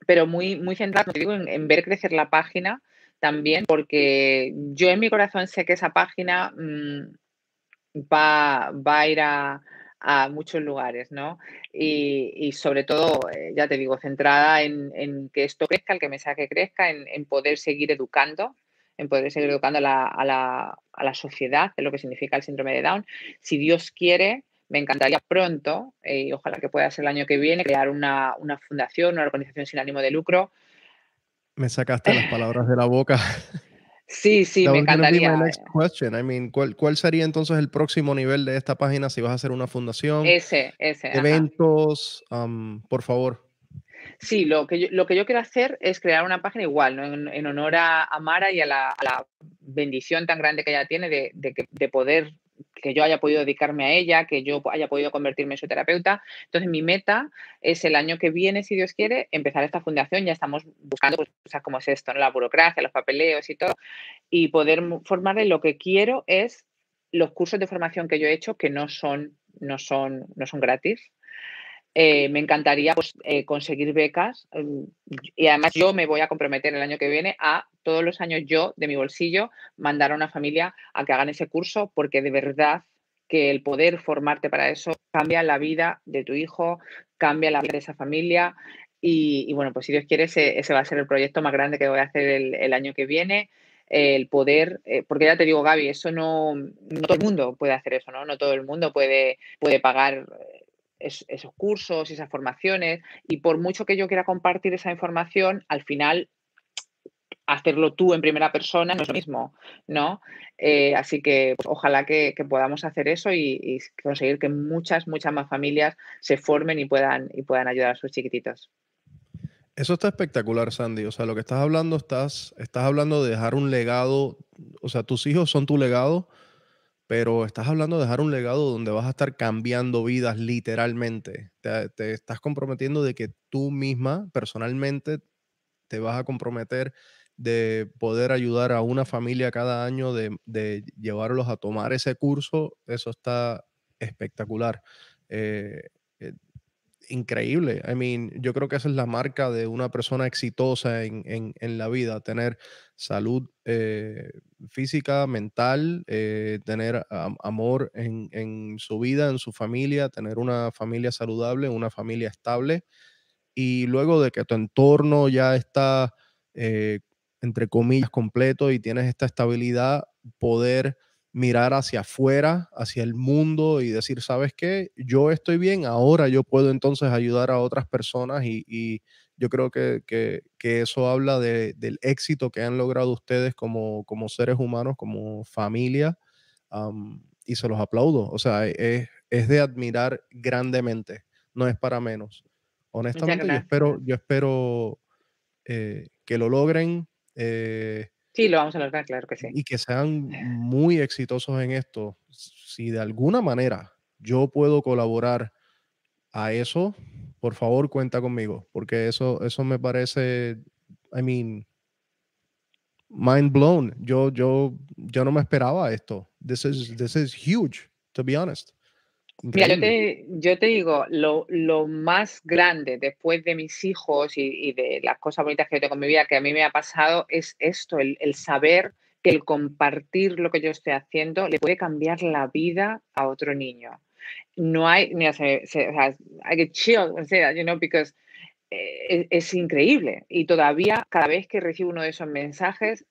pero muy, muy centrado, digo, en, ver crecer la página también, porque yo en mi corazón sé que esa página mm, va, va, a ir a, a muchos lugares, ¿no? Y, sobre todo, eh, ya te digo, centrada en, que esto crezca, el que me saque crezca, en, poder seguir educando, en poder seguir educando a la, a, la, a la, sociedad de lo que significa el síndrome de Down. Si Dios quiere, me encantaría pronto, eh, y ojalá que pueda ser el año que viene, crear una, fundación, una organización sin ánimo de lucro. Me sacaste las palabras de la boca. Sí, sí, me encantaría. I mean, ¿cuál, sería entonces el próximo nivel de esta página si vas a hacer una fundación? Ese, ese. Eventos, um, por favor. Sí, lo que, yo, lo que yo quiero hacer es crear una página igual, en, honor a, Mara y a la, bendición tan grande que ella tiene de, de poder que yo haya podido dedicarme a ella, que yo haya podido convertirme en su terapeuta. Entonces, mi meta es el año que viene, si Dios quiere, empezar esta fundación. Ya estamos buscando pues, cómo es esto, la burocracia, los papeleos y todo, y poder formarle. Lo que quiero es los cursos de formación que yo he hecho, que no son, no son, no son gratis, eh, me encantaría pues, eh, conseguir becas mm, y además yo me voy a comprometer el año que viene a todos los años yo de mi bolsillo mandar a una familia a que hagan ese curso porque de verdad que el poder formarte para eso cambia la vida de tu hijo, cambia la vida de esa familia y, bueno, pues si Dios quiere ese, va a ser el proyecto más grande que voy a hacer el, año que viene el poder, eh, porque ya te digo, Gaby, eso no, no todo el mundo puede hacer eso, ¿no? No todo el mundo puede, puede pagar esos cursos, esas formaciones, y por mucho que yo quiera compartir esa información, al final hacerlo tú en primera persona no es lo mismo, ¿no? Eh, así que pues, ojalá que, podamos hacer eso y, conseguir que muchas, muchas más familias se formen y puedan, y puedan ayudar a sus chiquititos. Eso está espectacular, Sandy. O sea, lo que estás hablando, estás, estás hablando de dejar un legado, o sea, tus hijos son tu legado, pero estás hablando de dejar un legado donde vas a estar cambiando vidas literalmente. Te, estás comprometiendo de que tú misma personalmente te vas a comprometer de poder ayudar a una familia cada año, de, llevarlos a tomar ese curso. Eso está espectacular. Eh, increíble. I mean, yo creo que esa es la marca de una persona exitosa en, la vida, tener salud eh, física, mental, eh, tener amor en, su vida, en su familia, tener una familia saludable, una familia estable. Y luego de que tu entorno ya está, eh, entre comillas, completo y tienes esta estabilidad, poder mirar hacia afuera, hacia el mundo y decir, ¿sabes qué? Yo estoy bien, ahora yo puedo entonces ayudar a otras personas y, yo creo que, eso habla del éxito que han logrado ustedes como, como seres humanos, como familia, y se los aplaudo. O sea, es, es, de admirar grandemente, no es para menos. Honestamente, yo espero, yo espero eh, que lo logren. Eh, Sí, lo vamos a lograr, claro que sí. Y que sean muy exitosos en esto. Si de alguna manera yo puedo colaborar a eso, por favor cuenta conmigo, porque eso, eso me parece, I mean, mind blown. Yo, yo, yo no me esperaba esto. This is, this is huge, to be honest. Mira, yo te, yo te digo, lo, lo, más grande después de mis hijos y, y, de las cosas bonitas que yo tengo en mi vida, que a mí me ha pasado, es esto, el, el, saber que el compartir lo que yo estoy haciendo le puede cambiar la vida a otro niño. No hay, mira, se, se, o sea, I get chill, you know, because eh, es, es increíble. Y todavía, cada vez que recibo uno de esos mensajes,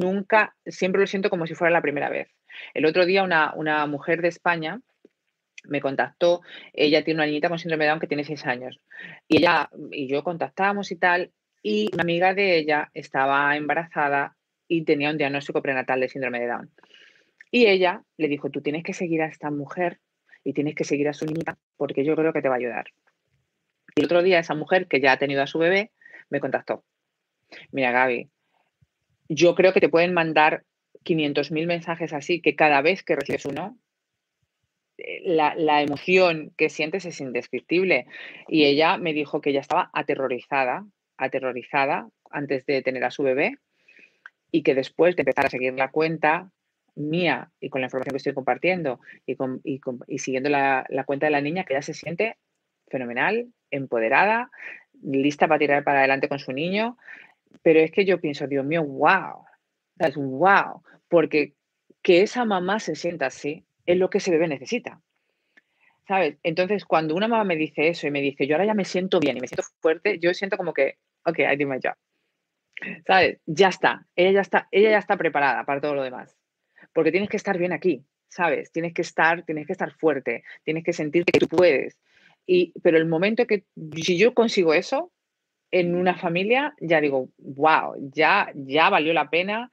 nunca, siempre lo siento como si fuera la primera vez. El otro día una, una mujer de España, me contactó, ella tiene una niñita con síndrome de Down que tiene seis años. Y ella y yo contactamos y tal, y una amiga de ella estaba embarazada y tenía un diagnóstico prenatal de síndrome de Down. Y ella le dijo, tú tienes que seguir a esta mujer y tienes que seguir a su niñita porque yo creo que te va a ayudar. Y el otro día esa mujer que ya ha tenido a su bebé me contactó. Mira, Gaby, yo creo que te pueden mandar 500.000 mensajes así, que cada vez que recibes uno, eh, la, emoción que sientes es indescriptible. Y ella me dijo que ella estaba aterrorizada, aterrorizada antes de tener a su bebé y que después de empezar a seguir la cuenta mía y con la información que estoy compartiendo y, y, siguiendo la, cuenta de la niña, que ella se siente fenomenal, empoderada, lista para tirar para adelante con su niño. Pero es que yo pienso, Dios mío, wow, es wow, porque que esa mamá se sienta así, es lo que ese bebé necesita. ¿Sabes? Entonces, cuando una mamá me dice eso y me dice, yo ahora ya me siento bien y me siento fuerte, yo siento como que, ok, I did my job. ¿Sabes? Ya está. Ella ya está, ella ya está preparada para todo lo demás. Porque tienes que estar bien aquí, ¿sabes? Tienes que estar, tienes que estar fuerte, tienes que sentirte que tú puedes. Y, pero el momento que, si yo consigo eso en una familia, ya digo, wow, ya, ya valió la pena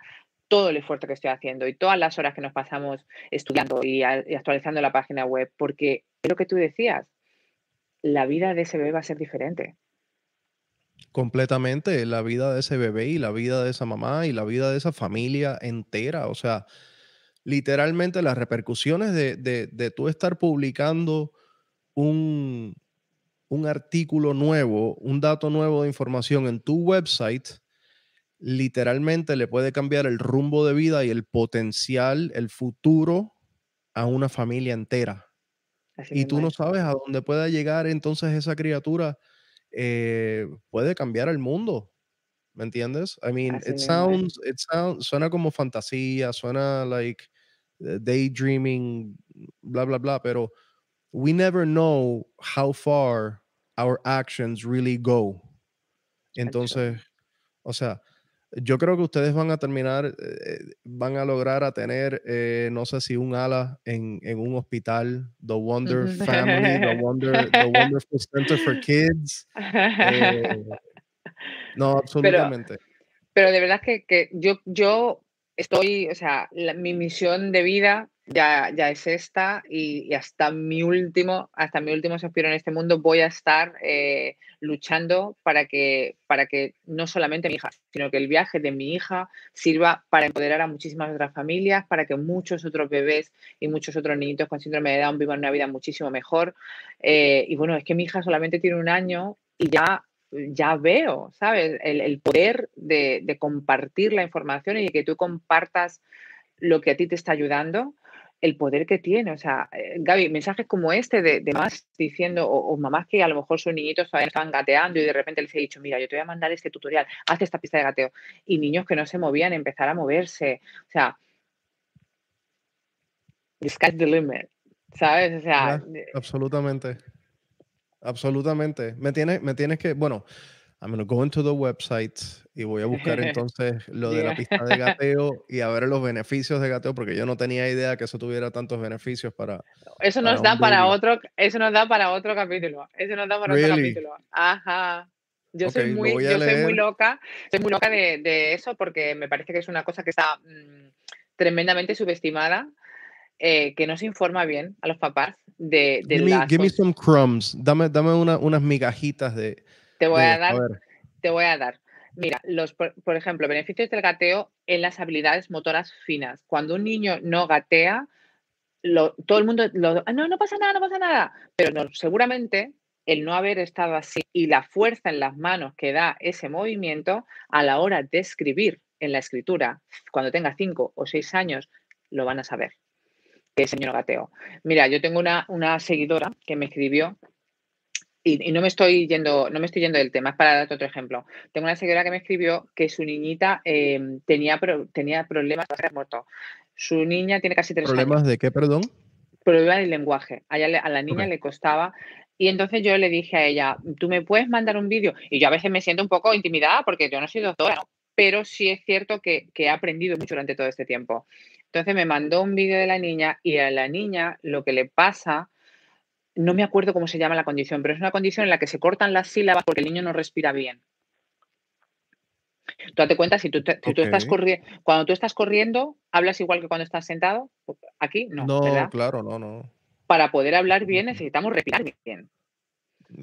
todo el esfuerzo que estoy haciendo y todas las horas que nos pasamos estudiando y, actualizando la página web, porque es lo que tú decías, la vida de ese bebé va a ser diferente. Completamente, la vida de ese bebé y la vida de esa mamá y la vida de esa familia entera. O sea, literalmente las repercusiones de, de, tú estar publicando un, un artículo nuevo, un dato nuevo de información en tu website, literalmente le puede cambiar el rumbo de vida y el potencial, el futuro a una familia entera. y tú no sabes a dónde pueda llegar entonces esa criatura, eh, puede cambiar el mundo. ¿Me entiendes? I mean, it sounds, it sounds, suena como fantasía, suena like eh, daydreaming, bla, bla, bla, pero we never know how far our actions really go. Entonces, o sea, yo creo que ustedes van a terminar, eh, van a lograr a tener, eh, no sé si un ala en, en, un hospital, The Wonder Family, The, Wonder, the Wonderful Center for Kids. Eh, no, absolutamente. Pero, de verdad que, que, yo, yo estoy, o sea, mi misión de vida ya, ya es esta y, hasta mi último, hasta mi último suspiro en este mundo voy a estar eh, luchando para que, para que no solamente mi hija, sino que el viaje de mi hija sirva para empoderar a muchísimas otras familias, para que muchos otros bebés y muchos otros niñitos con síndrome de Down vivan una vida muchísimo mejor. Eh, y bueno, es que mi hija solamente tiene un año y ya ya veo, ¿sabes? El, poder de, de, compartir la información y de que tú compartas lo que a ti te está ayudando el poder que tiene. O sea, eh, Gaby, mensajes como este de, de más diciendo, o, mamás que a lo mejor sus niñitos todavía están gateando y de repente les he dicho, mira, yo te voy a mandar este tutorial, haz esta pista de gateo. Y niños que no se movían, empezar a moverse. O sea, the sky's the limit, ¿sabes? O sea, absolutamente. Absolutamente. Me tienes, me tienes que, bueno, I'm going to go into the website y voy a buscar entonces lo de la pista de gateo y a ver los beneficios de gateo, porque yo no tenía idea que eso tuviera tantos beneficios para. Eso nos da para otro, eso nos da para otro capítulo. Eso nos da para otro capítulo. Ajá. Yo, soy, muy, yo soy muy loca, soy muy loca de, de, eso porque me parece que es una cosa que está mmm, tremendamente subestimada, eh, que no se informa bien a los papás de, de give, me, give me some crumbs, dame, dame una, unas migajitas de... Te voy a dar, a te voy a dar. Mira, los, por, por, ejemplo, beneficios del gateo en las habilidades motoras finas. Cuando un niño no gatea, lo, todo el mundo, lo, no, no pasa nada, no pasa nada, pero no, seguramente el no haber estado así y la fuerza en las manos que da ese movimiento a la hora de escribir en la escritura, cuando tenga cinco o seis años, lo van a saber. Que es señor gateo. Mira, yo tengo una, una seguidora que me escribió y, y, no me estoy yendo, no me estoy yendo del tema, es para darte otro ejemplo. Tengo una seguidora que me escribió que su niñita eh, tenía, pro, tenía problemas, muerto. Su niña tiene casi tres ¿Problemas años. de qué, perdón? Problemas del lenguaje. A, ella, a la niña okay. le costaba y entonces yo le dije a ella, ¿tú me puedes mandar un vídeo? Y yo a veces me siento un poco intimidada porque yo no soy doctora, ¿no? pero sí es cierto que, que, he aprendido mucho durante todo este tiempo. Entonces me mandó un vídeo de la niña y a la niña lo que le pasa, no me acuerdo cómo se llama la condición, pero es una condición en la que se cortan las sílabas porque el niño no respira bien. Tú date cuenta, si tú, te, si tú estás corriendo, cuando tú estás corriendo, ¿hablas igual que cuando estás sentado? Aquí no. No, ¿verdad? claro, no, no. Para poder hablar bien necesitamos respirar bien.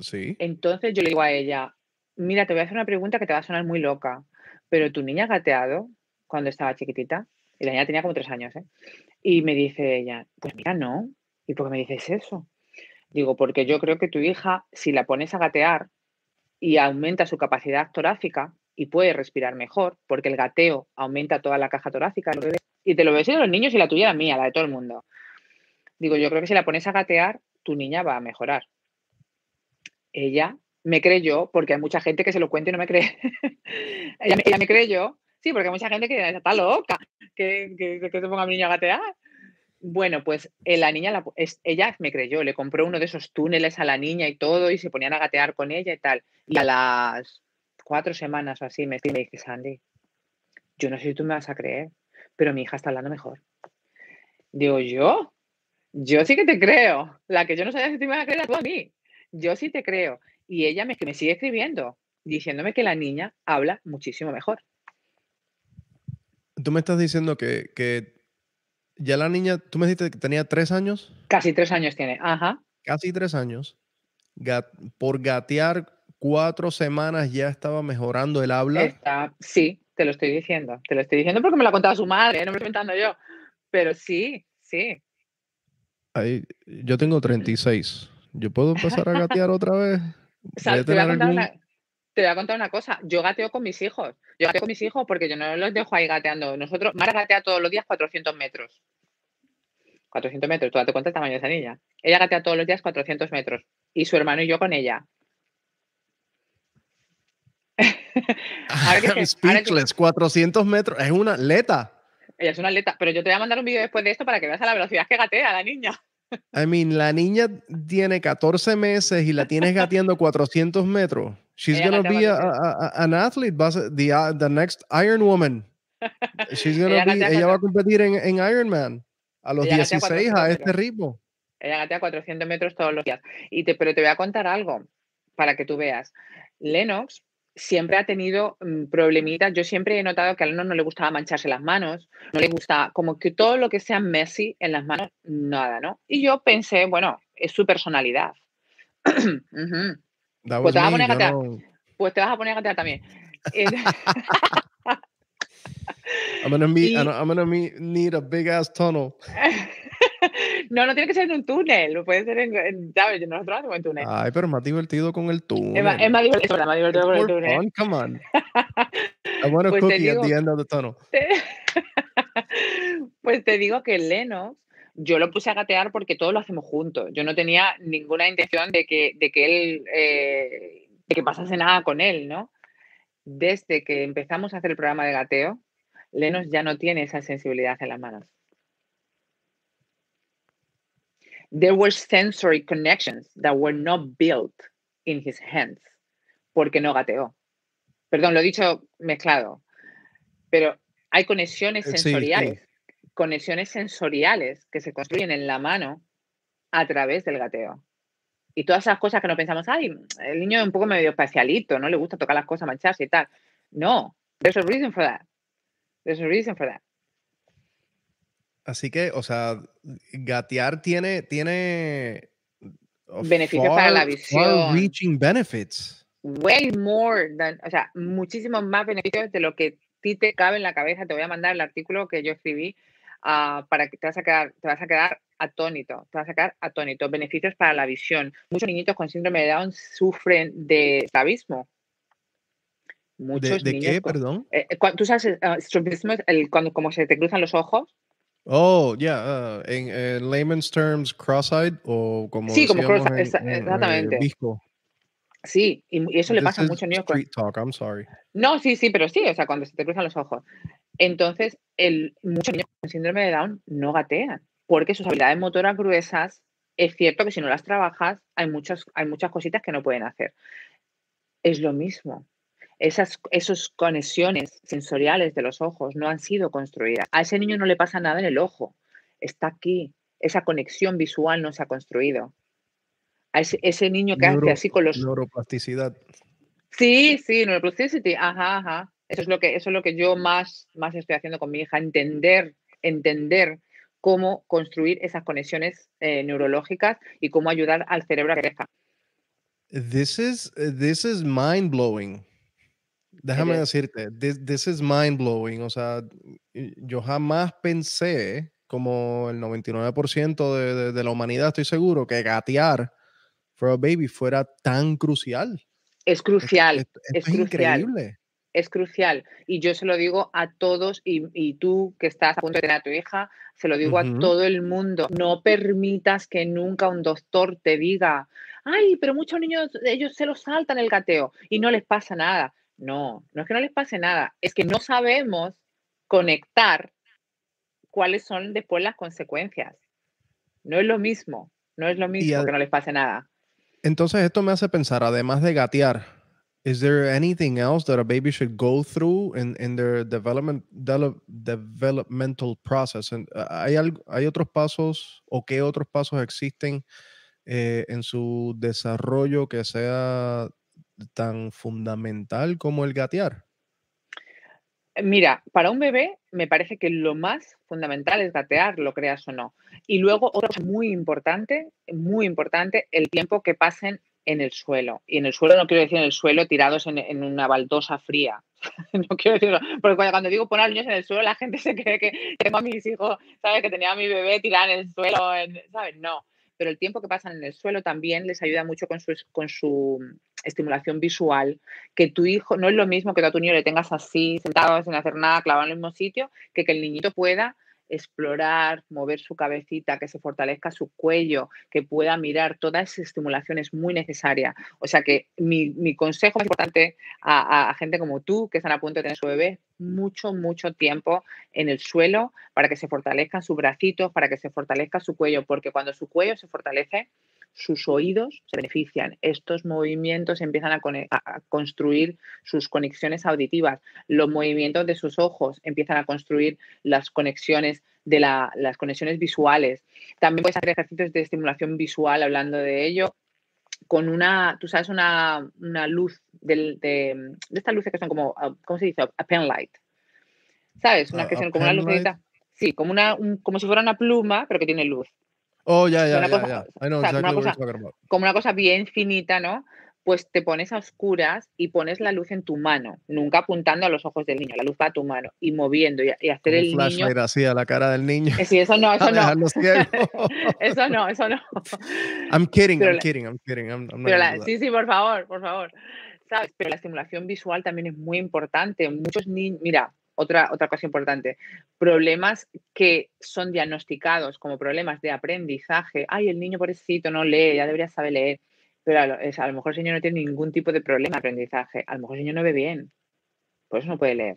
Sí. Entonces yo le digo a ella, mira, te voy a hacer una pregunta que te va a sonar muy loca, pero tu niña ha gateado cuando estaba chiquitita, y la niña tenía como tres años, ¿eh? Y me dice ella, pues mira, no. ¿Y por qué me dices eso? Digo, porque yo creo que tu hija, si la pones a gatear y aumenta su capacidad torácica y puede respirar mejor, porque el gateo aumenta toda la caja torácica, y te lo ves de los niños y la tuya la mía, la de todo el mundo. Digo, yo creo que si la pones a gatear, tu niña va a mejorar. Ella me creyó, porque hay mucha gente que se lo cuenta y no me cree. ella, ella, me creyó, sí, porque hay mucha gente que está loca, que, que, que se ponga a mi niña a gatear. Bueno, pues eh, la niña, la, es, ella me creyó, le compró uno de esos túneles a la niña y todo, y se ponían a gatear con ella y tal. Y a las cuatro semanas o así me, me dice, Sandy, yo no sé si tú me vas a creer, pero mi hija está hablando mejor. Digo, ¿yo? Yo sí que te creo. La que yo no sabía si tú me vas a creer tú a mí. Yo sí te creo. Y ella me, me sigue escribiendo, diciéndome que la niña habla muchísimo mejor. Tú me estás diciendo que, que ya la niña, tú me dijiste que tenía tres años. Casi tres años tiene, ajá. Casi tres años. Gat, por gatear cuatro semanas ya estaba mejorando el habla. Está, sí, te lo estoy diciendo. Te lo estoy diciendo porque me lo ha contado su madre, no me lo estoy inventando yo. Pero sí, sí. Ahí, yo tengo 36. ¿Yo puedo empezar a gatear otra vez? O sea, te, voy algún... una, te, voy a contar una cosa. Yo gateo con mis hijos. Yo gateo con mis hijos porque yo no los dejo ahí gateando. Nosotros, Mara gatea todos los días 400 metros. 400 metros, tú date cuenta el tamaño de esa niña. Ella gatea todos los días 400 metros. Y su hermano y yo con ella. ahora que, Speechless, ahora que... 400 metros. Es una atleta. Ella es una atleta. Pero yo te voy a mandar un vídeo después de esto para que veas a la velocidad que gatea la niña. I mean, la niña tiene 14 meses y la tienes gateando 400 metros. She's to be a, a, an athlete, the, uh, the next Iron Woman. She's gonna ella, be, ella va a competir en, en Ironman a los ella 16 a este ritmo. Ella gatea 400 metros todos los días. Y te, pero te voy a contar algo para que tú veas. Lennox siempre ha tenido um, problemitas. Yo siempre he notado que a Lennox no le gustaba mancharse las manos, no le gusta, como que todo lo que sea Messi en las manos, nada, ¿no? Y yo pensé, bueno, es su personalidad. uh -huh. pues, te vas a poner a gatear. No... pues te vas a poner a gatear también. I'm gonna, meet, y... I'm gonna meet, need a big ass tunnel. no, no tiene que ser en un túnel, puede ser en, en ¿sabes? Nosotros no hacemos en túnel. Ay, pero más divertido con el túnel. Es más, es más divertido, es más divertido con el túnel. Fun, come on. I want a pues cookie digo, at the end of the tunnel. pues te digo que Lennox, yo lo puse a gatear porque todos lo hacemos juntos. Yo no tenía ninguna intención de que, de que él, eh, de que pasase nada con él, ¿no? Desde que empezamos a hacer el programa de gateo, Lennox ya no tiene esa sensibilidad en las manos. There were sensory connections that were not built in his hands, porque no gateó. Perdón, lo he dicho mezclado. Pero hay conexiones Eh, sí, sensoriales, conexiones sensoriales que se construyen en la mano a través del gateo. Y todas esas cosas que no pensamos, ay, el niño es un poco medio especialito, no le gusta tocar las cosas, mancharse y tal. No, there's a reason for that. There's a reason for that. Así que, o sea, gatear tiene, tiene uh, Beneficios para la visión. far-reaching benefits. Way more than, o sea, muchísimos más beneficios de lo que a ti te cabe en la cabeza. Te voy a mandar el artículo que yo escribí ah, para que te vas a quedar, te vas a quedar atónito, te vas a quedar atónito. Beneficios para la visión. Muchos niñitos con síndrome de Down sufren de estrabismo. ¿De, Muchos de niños qué, con- perdón? eh, ¿Tú sabes eh, estrabismo? es El, cuando como se te cruzan los ojos. Oh, yeah, uh, en, en layman's terms, cross-eyed o como Sí, como cross- en- exactamente. Sí, y, y eso le pasa a muchos niños con, street talk, I'm sorry. No, sí, sí, pero sí, o sea, cuando se te cruzan los ojos. Entonces, el, muchos niños con síndrome de Down no gatean, porque sus habilidades motoras gruesas, es cierto que si no las trabajas, hay, muchos, hay muchas cositas que no pueden hacer. Es lo mismo. Esas esos conexiones sensoriales de los ojos no han sido construidas. A ese niño no le pasa nada en el ojo. Está aquí. Esa conexión visual no se ha construido. A ese, ese niño que Neuro- hace así con los Neuroplasticidad. Sí, sí, neuroplasticity, ajá, ajá. Eso es lo que, eso es lo que yo más, más estoy haciendo con mi hija, entender, entender cómo construir esas conexiones eh, neurológicas y cómo ayudar al cerebro a que crezca. This is, this is mind blowing. Déjame decirte, this, this is mind blowing. O sea, yo jamás pensé, como el 99% de, de, de la humanidad, estoy seguro, que gatear for a baby fuera tan crucial. Es crucial, esto- es esto es crucial. increíble. es crucial. Y yo se lo digo a todos, y, y tú que estás a punto de tener a tu hija, se lo digo Ujú. a todo el mundo. No permitas que nunca un doctor te diga, ay, pero muchos niños, ellos se lo saltan el gateo y no les pasa nada. No, no es que no les pase nada, es que no sabemos conectar cuáles son después las consecuencias. No es lo mismo, no es lo mismo que no les pase nada. Entonces esto me hace pensar, además de gatear, is there anything else that a baby should go through in, in their development, develop- developmental process? And, uh, ¿hay, algo- ¿Hay otros pasos o qué otros pasos existen eh, en su desarrollo que sea tan fundamental como el gatear? Mira, para un bebé me parece que lo más fundamental es gatear, lo creas o no. Y luego, otra cosa muy importante, muy importante, el tiempo que pasen en el suelo. Y en el suelo no quiero decir en el suelo tirados en, una baldosa fría. no quiero decirlo, porque cuando, digo poner niños en el suelo, la gente se cree que tengo a mis hijos, ¿sabes? Que tenía a mi bebé tirado en el suelo, ¿sabes? No. Pero el tiempo que pasan en el suelo también les ayuda mucho con su, con su estimulación visual, que tu hijo, no es lo mismo que a tu niño le tengas así, sentado sin hacer nada, clavado en el mismo sitio, que que el niñito pueda explorar, mover su cabecita, que se fortalezca su cuello, que pueda mirar, toda esa estimulación es muy necesaria. O sea que mi, mi consejo más importante a, a- a gente como tú, que están a punto de tener su bebé, mucho, mucho tiempo en el suelo para que se fortalezcan sus bracitos, para que se fortalezca su cuello, porque cuando su cuello se fortalece, sus oídos se benefician. Estos movimientos empiezan a, construir sus conexiones auditivas. Los movimientos de sus ojos empiezan a construir las conexiones de la- las conexiones visuales. También puedes hacer ejercicios de estimulación visual hablando de ello con una, tú sabes, una, una luz del- de, de estas luces que son como, ah, ¿cómo se dice? A pen light. ¿Sabes? Una A- que son como una lucecita. Sí, como, una, un- como si fuera una pluma, pero que tiene luz. Oh, ya, ya, ya, como una cosa- bien finita, ¿no? Pues te pones a oscuras y pones la luz en tu mano, nunca apuntando a los ojos del niño, la luz va a tu mano y moviendo y, y hacer Como el un niño. flashlight así a la cara del niño. Sí, eso no, eso no, eso no, eso no. I'm kidding, Pero I'm la- kidding, I'm kidding. I'm, I'm Pero la- sí, sí, por favor, por favor. ¿Sabes? Pero la estimulación visual también es muy importante. Muchos niños, mira, otra, otra cosa importante, problemas que son diagnosticados como problemas de aprendizaje. Ay, el niño pobrecito no lee, ya debería saber leer. Pero a lo, es- a lo mejor el señor no tiene ningún tipo de problema de aprendizaje. A lo mejor el señor no ve bien. Por eso no puede leer.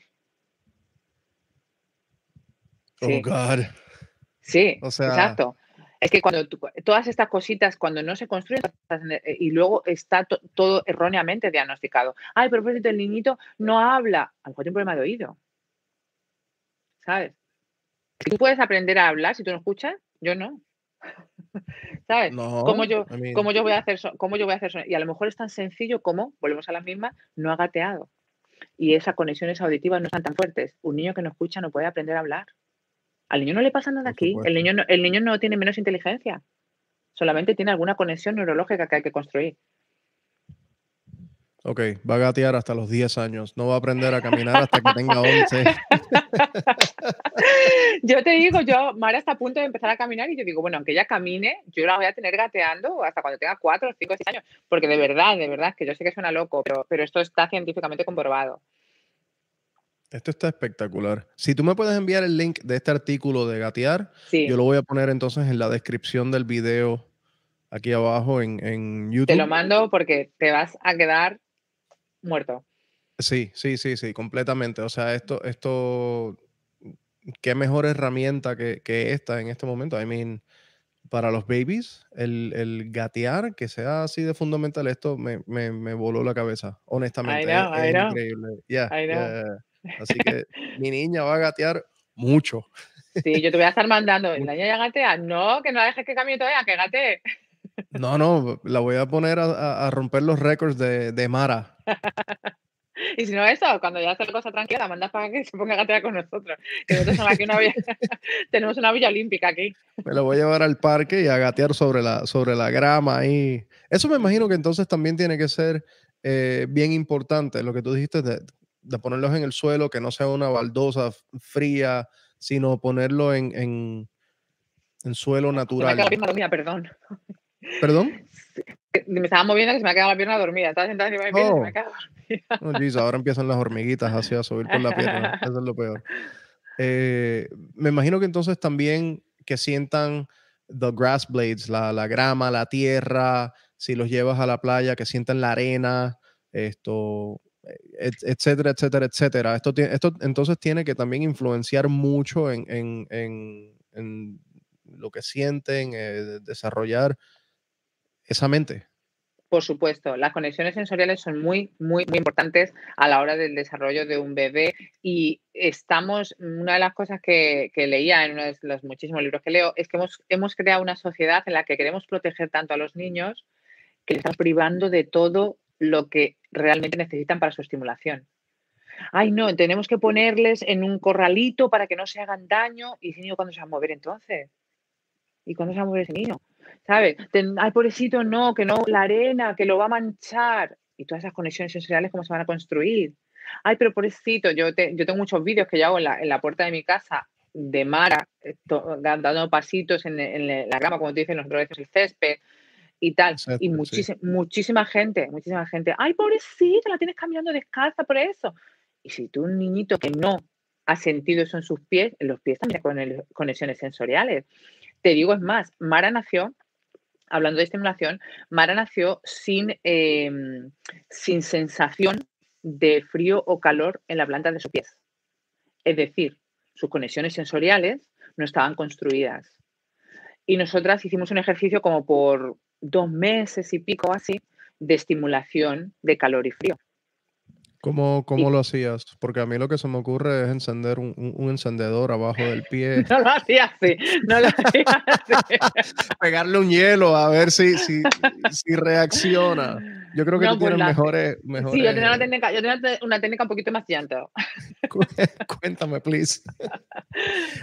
Oh, Sí. God. Sí, O sea, exacto. Es que cuando todas estas cositas, cuando no se construyen eh, y luego está todo erróneamente diagnosticado. Ay, pero por el niñito no habla. A lo mejor tiene un problema de oído. ¿Sabes? Tú puedes aprender a hablar si tú no escuchas, yo no. ¿Sabes? ¿Cómo, yo, yo voy a hacer ¿Cómo yo voy a hacer? Y a lo mejor es tan sencillo como, volvemos a la misma, no ha gateado. Y esas conexiones auditivas no están tan fuertes. Un niño que no escucha no puede aprender a hablar. Al niño no le pasa nada aquí. El niño, no, el niño no tiene menos inteligencia. Solamente tiene alguna conexión neurológica que hay que construir. Ok, va a gatear hasta los 10 años. No va a aprender a caminar hasta que tenga 11. yo te digo, yo, Mara está a punto de empezar a caminar y yo digo, bueno, aunque ella camine, yo la voy a tener gateando hasta cuando tenga 4, 5, 6 años. Porque de verdad, de verdad, que yo sé que suena loco, pero, pero esto está científicamente comprobado. Esto está espectacular. Si tú me puedes enviar el link de este artículo de gatear, yo lo voy a poner entonces en la descripción del video aquí abajo en, en YouTube. Te lo mando porque te vas a quedar muerto. Sí, sí, sí, sí, completamente. O sea, esto, esto, qué mejor herramienta que, esta en este momento. I mean, para los babies, el, gatear, que sea así de fundamental, esto me, voló la cabeza, honestamente. es, increíble. Así que mi niña va a gatear mucho. Sí, yo te voy a estar mandando. ¿La niña ya gatea? No, que no la dejes que cambie todavía, que gatee. No, no, la voy a poner a, romper los récords de, Mara. Y si no eso, cuando ya hace la cosa tranquila, la mandas para que se ponga a gatear con nosotros. Que nosotros aquí una villa, tenemos una villa olímpica aquí. Me la voy a llevar al parque y a gatear sobre la, sobre la grama ahí. Eso me imagino que entonces también tiene que ser eh, bien importante, lo que tú dijiste de, de, ponerlos en el suelo, que no sea una baldosa fría, sino ponerlo en, en, en suelo natural. Me perdón. ¿Perdón? Me estaba moviendo que se me ha quedado la pierna dormida. Estaba sentada encima de mi pierna y se me ha oh. quedado dormida. ahora empiezan las hormiguitas así a subir por la pierna. Eso es lo peor. Eh, me imagino que entonces también que sientan the grass blades, la, la, grama, la tierra, si los llevas a la playa, que sientan la arena, esto, etcétera, etcétera, etcétera. Esto, esto entonces tiene que también influenciar mucho en, en, en, en lo que sienten, eh, desarrollar esa mente. Por supuesto, las conexiones sensoriales son muy, muy, muy importantes a la hora del desarrollo de un bebé y estamos, una de las cosas que, leía en uno de los muchísimos libros que leo es que hemos, creado una sociedad en la que queremos proteger tanto a los niños que les estamos privando de todo lo que realmente necesitan para su estimulación. Ay, no, tenemos que ponerles en un corralito para que no se hagan daño. ¿Y niño cuándo se va a mover entonces? ¿Y cuándo se va a ese niño? ¿sabes? Ay, pobrecito, no, que no, la arena, que lo va a manchar. Y todas esas conexiones sensoriales, ¿cómo se van a construir? Ay, pero pobrecito, yo, yo tengo muchos vídeos que yo hago en la, en la puerta de mi casa de Mara, dando pasitos en, la grama, como te dicen los veces el césped y tal. y muchísima gente, muchísima gente, ay, pobrecito, la tienes cambiando descalza por eso. Y si tú, un niñito que no ha sentido eso en sus pies, en los pies también con conexiones sensoriales. Te digo, es más, Mara nació hablando de estimulación, Mara nació sin, em, sin sensación de frío o calor en la planta de sus pies. Es decir, sus conexiones sensoriales no estaban construidas. Y nosotras hicimos un ejercicio como por dos meses y pico así de estimulación de calor y frío. ¿Cómo, cómo lo hacías? Porque a mí lo que se me ocurre es encender un, un, encendedor abajo del pie. No lo hacía así, no lo hacía así. Pegarle un hielo a ver si, si, si reacciona. Yo creo que tú tienes mejores, mejores... Sí, yo tenía, una técnica, yo tenía una técnica un poquito más llanta. Cuéntame, please.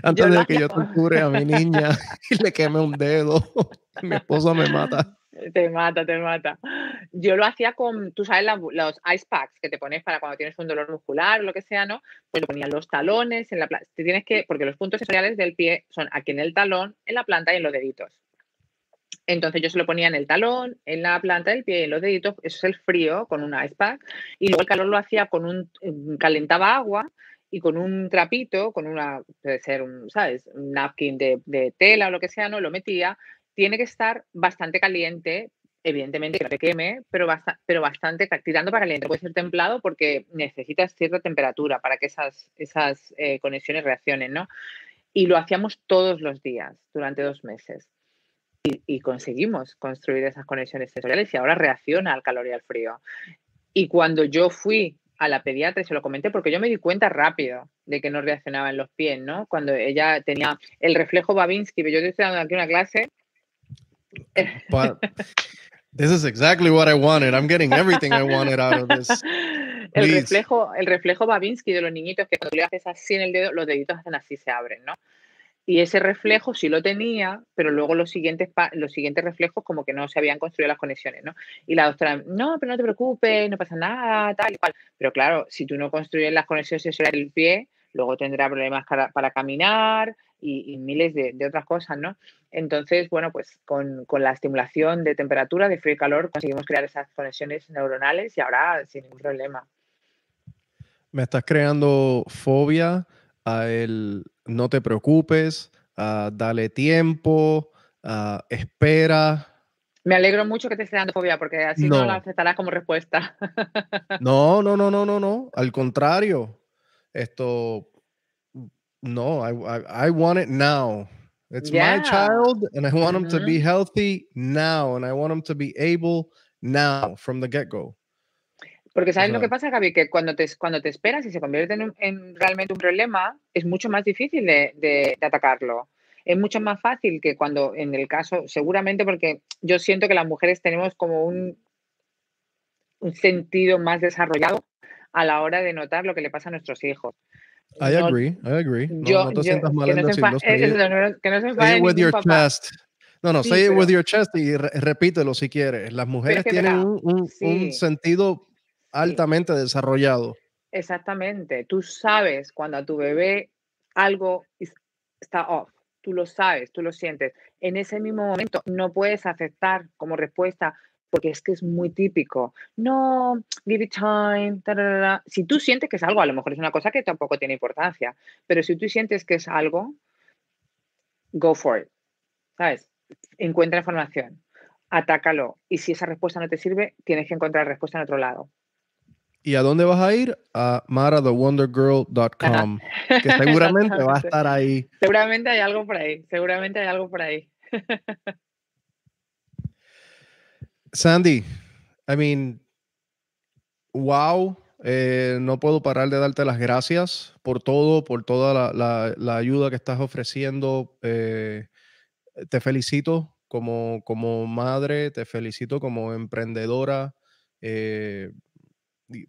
Antes de que yo torture a mi niña y le queme un dedo, mi esposa me mata. Te mata, te mata. Yo lo hacía con, tú sabes, los ice packs que te pones para cuando tienes un dolor muscular o lo que sea, ¿no? Pues lo ponía los talones, en la te tienes que, porque los puntos sensoriales del pie son aquí en el talón, en la planta y en los deditos. Entonces yo se lo ponía en el talón, en la planta del pie y en los deditos, eso es el frío con un ice pack. Y luego el calor lo hacía con un, calentaba agua y con un trapito, con una, puede ser un, ¿sabes? Un napkin de, de tela o lo que sea, ¿no? Lo metía tiene que estar bastante caliente, evidentemente que no te queme, pero, pero bastante tirando para caliente. Puede ser templado porque necesitas cierta temperatura para que esas, esas eh, conexiones reaccionen, ¿no? Y lo hacíamos todos los días durante dos meses. y, conseguimos construir esas conexiones sensoriales y ahora reacciona al calor y al frío. Y cuando yo fui a la pediatra y se lo comenté, porque yo me di cuenta rápido de que no reaccionaba en los pies, ¿no? Cuando ella tenía el reflejo Babinski, yo estoy dando aquí una clase. This is exactly what I wanted. I'm getting everything I wanted out of this. El reflejo, el reflejo Babinski de los niñitos que cuando le haces así en el dedo, los deditos hacen así, se abren, ¿no? Y ese reflejo sí lo tenía, pero luego los siguientes, los siguientes reflejos como que no se habían construido las conexiones, ¿no? Y la doctora, no, pero no te preocupes, no pasa nada, tal y cual. Pero claro, si tú no construyes las conexiones sensoriales del pie, luego tendrá problemas para, caminar y, miles de, otras cosas, ¿no? Entonces, bueno, pues con, con, la estimulación de temperatura, de frío y calor, conseguimos crear esas conexiones neuronales y ahora sin ningún problema. Me estás creando fobia a el no te preocupes, dale tiempo, espera. Me alegro mucho que te esté dando fobia porque así no, la aceptarás como respuesta. no, no, no, no, no, no. Al contrario. Esto, no, I, I, want it now. It's my child and I want him to be healthy now and I want him to be able now from the get-go. Porque ¿sabes lo que pasa, Gaby? Que cuando te, cuando te esperas y se convierte en, realmente un problema, es mucho más difícil de, atacarlo. Es mucho más fácil que cuando, en el caso, seguramente porque yo siento que las mujeres tenemos como un, un sentido más desarrollado a la hora de notar lo que le pasa a nuestros hijos. I agree, I agree. No, no te sientas mal en decirlo. Que no se say with your chest. No, no, say it with your chest y repítelo si quieres. Las mujeres tienen un, un sentido altamente desarrollado. Exactamente. Tú sabes cuando a tu bebé algo está off. Tú lo sabes, tú lo sientes. En ese mismo momento no puedes aceptar como respuesta porque es que es muy típico. No, give it time. Si tú sientes que es algo, a lo mejor es una cosa que tampoco tiene importancia, pero si tú sientes que es algo, go for it. ¿Sabes? Encuentra información, atácalo. Y si esa respuesta no te sirve, tienes que encontrar respuesta en otro lado. ¿Y a dónde vas a ir? A marathewondergirl.com, que seguramente va a estar ahí. Seguramente hay algo por ahí, seguramente hay algo por ahí. Sandy, I mean, wow, eh, no puedo parar de darte las gracias por todo, por toda la, ayuda que estás ofreciendo. Eh, te felicito como, como madre, te felicito como emprendedora. Eh,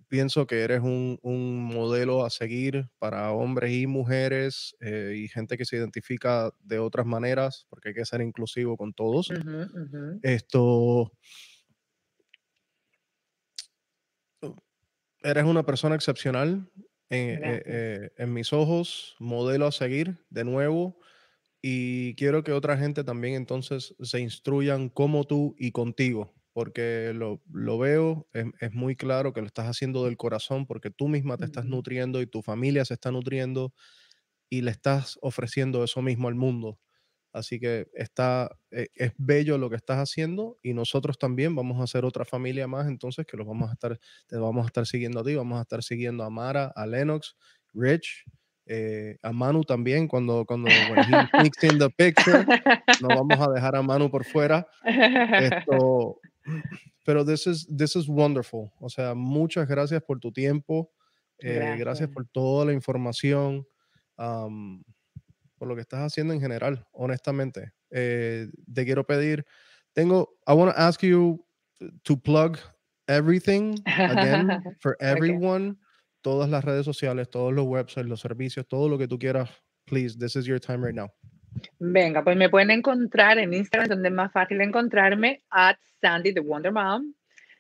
pienso que eres un, modelo a seguir para hombres y mujeres eh, y gente que se identifica de otras maneras, porque hay que ser inclusivo con todos. Esto. Eres una persona excepcional en, eh, eh, en mis ojos, modelo a seguir de nuevo. Y quiero que otra gente también entonces se instruyan como tú y contigo porque lo, veo, es, muy claro que lo estás haciendo del corazón, porque tú misma te estás nutriendo y tu familia se está nutriendo y le estás ofreciendo eso mismo al mundo. Así que está, e, es bello lo que estás haciendo y nosotros también vamos a ser otra familia más, entonces que los vamos a estar, te vamos a estar siguiendo a ti, vamos a estar siguiendo a Mara, a Lennox, Rich, eh, a Manu también cuando cuando in the picture, no vamos a dejar a Manu por fuera. Esto, pero this is, this is wonderful. O sea, muchas gracias por tu tiempo. Eh, gracias. por toda la información. Por lo que estás haciendo en general, honestamente. Eh, te quiero pedir, tengo, I want to ask you to plug everything again for everyone. Todas las redes sociales, todos los websites, los servicios, todo lo que tú quieras. Please, this is your time right now. Venga, pues me pueden encontrar en Instagram, donde es más fácil encontrarme, at Sandy the Wonder Mom.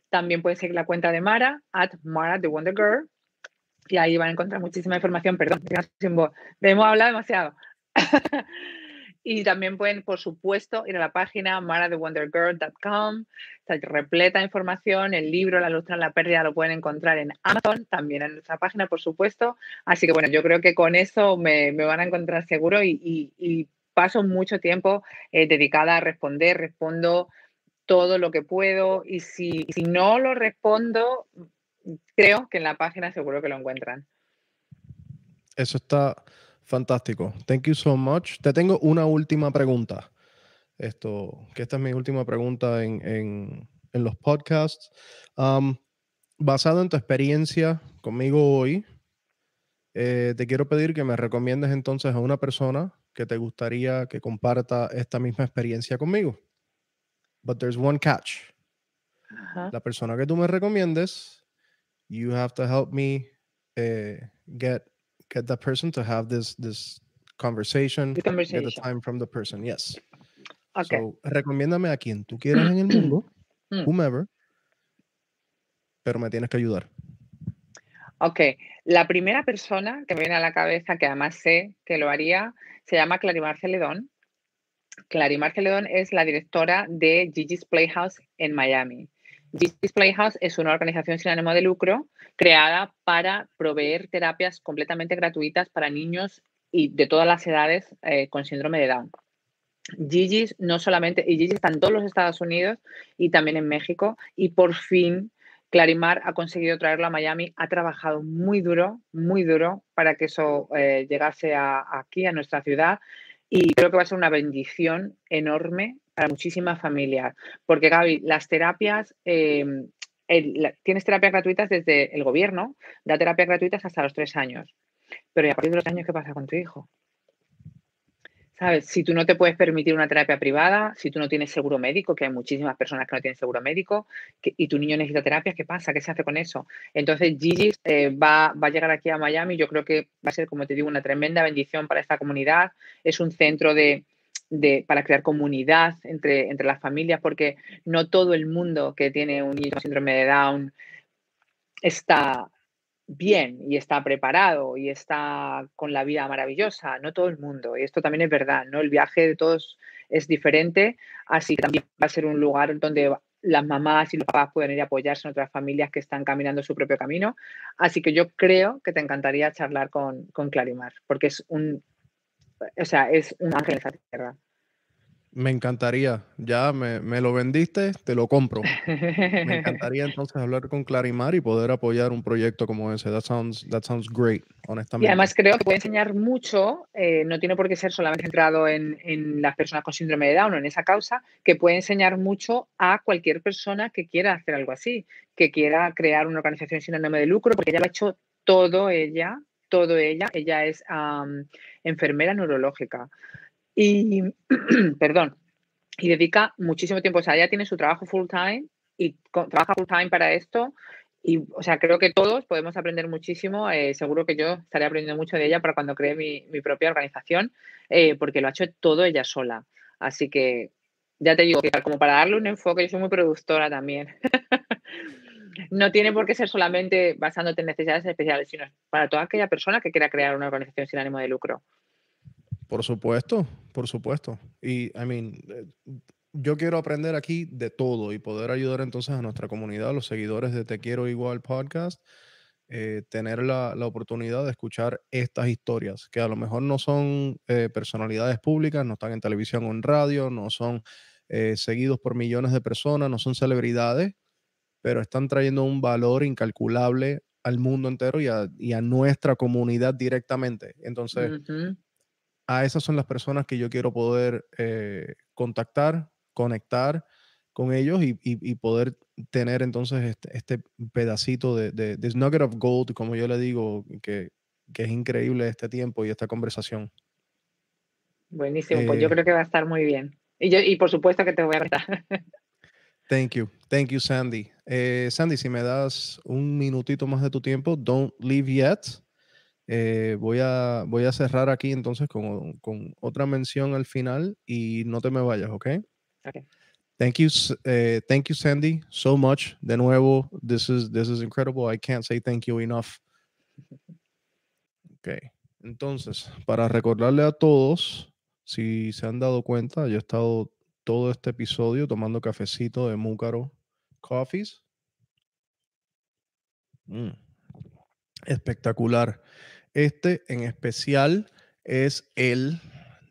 También pueden seguir la cuenta de Mara, at Mara the Wonder Girl. Y ahí van a encontrar muchísima información. Perdón, hemos hablado demasiado. y también pueden, por supuesto, ir a la página marathewondergirl.com. Está repleta de información. El libro La luz la pérdida lo pueden encontrar en Amazon, también en nuestra página, por supuesto. Así que bueno, yo creo que con eso me, van a encontrar seguro y paso mucho tiempo eh, dedicada a responder, respondo todo lo que puedo y si no lo respondo, creo que en la página seguro que lo encuentran. Eso está fantástico. Thank you so much. Te tengo una última pregunta. esto, que esta es mi última pregunta en, los podcasts. basado en tu experiencia conmigo hoy, eh, te quiero pedir que me recomiendes entonces a una persona que te gustaría que comparta esta misma experiencia conmigo. But there's one catch. La persona que tú me recomiendes, you have to help me uh, get get that person to have this this conversation, the conversation. get the time from the person. Yes. Okay. So, recomiéndame a quien tú quieras en el mundo, mm. whomever, pero me tienes que ayudar. Ok, la primera persona que me viene a la cabeza, que además sé que lo haría, se llama Clarimar Celedón. Clarimar Celedón es la directora de Gigi's Playhouse en Miami. Gigi's Playhouse es una organización sin ánimo de lucro creada para proveer terapias completamente gratuitas para niños y de todas las edades eh, con síndrome de Down. Gigi's no solamente, y Gigi's está en todos los Estados Unidos y también en México, y por fin Clarimar ha conseguido traerlo a Miami, ha trabajado muy duro, muy duro para que eso eh, llegase aquí, a nuestra ciudad, y creo que va a ser una bendición enorme para muchísimas familias. Porque, Gaby, las terapias, em, tienes terapias gratuitas desde el gobierno, da terapias gratuitas hasta los tres años. Pero a partir de los años, ¿qué pasa con tu hijo? ¿Sabes? Si tú no te puedes permitir una terapia privada, si tú no tienes seguro médico, que hay muchísimas personas que no tienen seguro médico, y tu niño necesita terapia, ¿qué pasa? ¿Qué se hace con eso? Entonces, Gigi eh, va, va, a llegar aquí a Miami. Yo creo que va a ser, como te digo, una tremenda bendición para esta comunidad. Es un centro de, de, para crear comunidad entre, entre las familias, porque no todo el mundo que tiene un niño con síndrome de Down está, bien y está preparado y está con la vida maravillosa, no todo el mundo. Y esto también es verdad, ¿no? El viaje de todos es diferente, así que también va a ser un lugar donde las mamás y los papás pueden ir a apoyarse en otras familias que están caminando su propio camino. Así que yo creo que te encantaría charlar con, con Clarimar, porque es un, o sea, es un ángel en esa tierra. Me encantaría, ya me, me, lo vendiste, te lo compro. Me encantaría entonces hablar con Clarimar y poder apoyar un proyecto como ese. That sounds, that sounds great, honestamente. Y además creo que puede enseñar mucho, eh, no tiene por qué ser solamente centrado en, en, las personas con síndrome de Down o en esa causa, que puede enseñar mucho a cualquier persona que quiera hacer algo así, que quiera crear una organización sin ánimo de lucro, porque ella lo ha hecho todo ella, todo ella. Ella es enfermera neurológica. Y, perdón, y dedica muchísimo tiempo. O sea, ella tiene su trabajo full time y trabaja full time para esto. Y, o sea, creo que todos podemos aprender muchísimo. Eh, seguro que yo estaré aprendiendo mucho de ella para cuando cree mi, mi propia organización, eh, porque lo ha hecho todo ella sola. Así que ya te digo que como para darle un enfoque, yo soy muy productora también. no tiene por qué ser solamente basándote en necesidades especiales, sino para toda aquella persona que quiera crear una organización sin ánimo de lucro. Por supuesto, por supuesto. Y, I mean, eh, yo quiero aprender aquí de todo y poder ayudar entonces a nuestra comunidad, a los seguidores de Te Quiero Igual podcast, eh, tener la, la, oportunidad de escuchar estas historias, que a lo mejor no son eh, personalidades públicas, no están en televisión o en radio, no son seguidos por millones de personas, no son celebridades, pero están trayendo un valor incalculable al mundo entero y a, y a nuestra comunidad directamente. Entonces, a esas son las personas que yo quiero poder eh, contactar, conectar con ellos y, y, poder tener entonces este, este pedacito de, de, de, nugget of gold, como yo le digo, que, que, es increíble este tiempo y esta conversación. Buenísimo, pues yo eh creo que va a estar muy bien. Y, yo, y por supuesto que te voy a retar. thank you, thank you Sandy. Eh, Sandy, si me das un minutito más de tu tiempo, don't leave yet. Eh, voy, a, voy a cerrar aquí entonces con, con, otra mención al final y no te me vayas, ¿ok? Okay. Thank you, uh, thank you, Sandy, so much. De nuevo, this is, this is incredible. I can't say thank you enough. Ok, entonces, para recordarle a todos, si se han dado cuenta, yo he estado todo este episodio tomando cafecito de Múcaro Coffees. Mm. Espectacular. Este en especial es el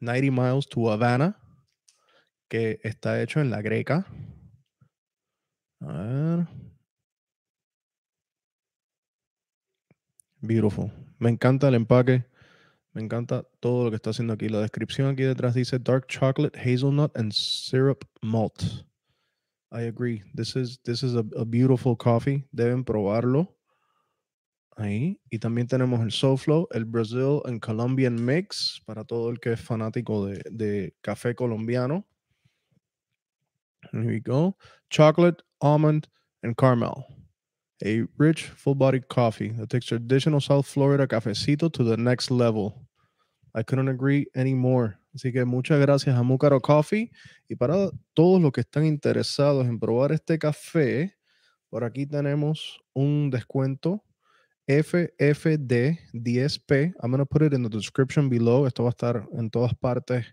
90 Miles to Havana, que está hecho en la greca. A ver. Beautiful. Me encanta el empaque. Me encanta todo lo que está haciendo aquí. La descripción aquí detrás dice dark chocolate, hazelnut and syrup malt. I agree. This is this is a, a beautiful coffee. Deben probarlo. Ahí. Y también tenemos el SoFlo, el Brazil and Colombian Mix, para todo el que es fanático de, de café colombiano. Here we go. Chocolate, almond, and caramel. A rich, full-bodied coffee that takes traditional South Florida cafecito to the next level. I couldn't agree anymore. Así que muchas gracias a Mucaro Coffee. Y para todos los que están interesados en probar este café, por aquí tenemos un descuento FFD10P. I'm going to put it in the description below. Esto va a estar en todas partes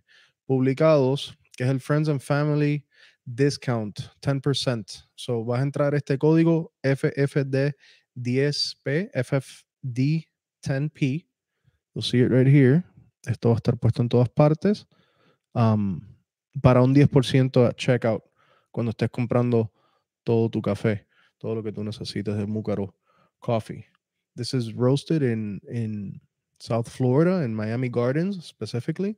publicados, que es el Friends and Family Discount, 10%. So vas a entrar este código FFD10P, FFD10P. You'll see it right here. Esto va a estar puesto en todas partes. Um, para un 10% a checkout cuando estés comprando todo tu café, todo lo que tú necesites de Mucaro Coffee. This is roasted in, in South Florida, in Miami Gardens specifically.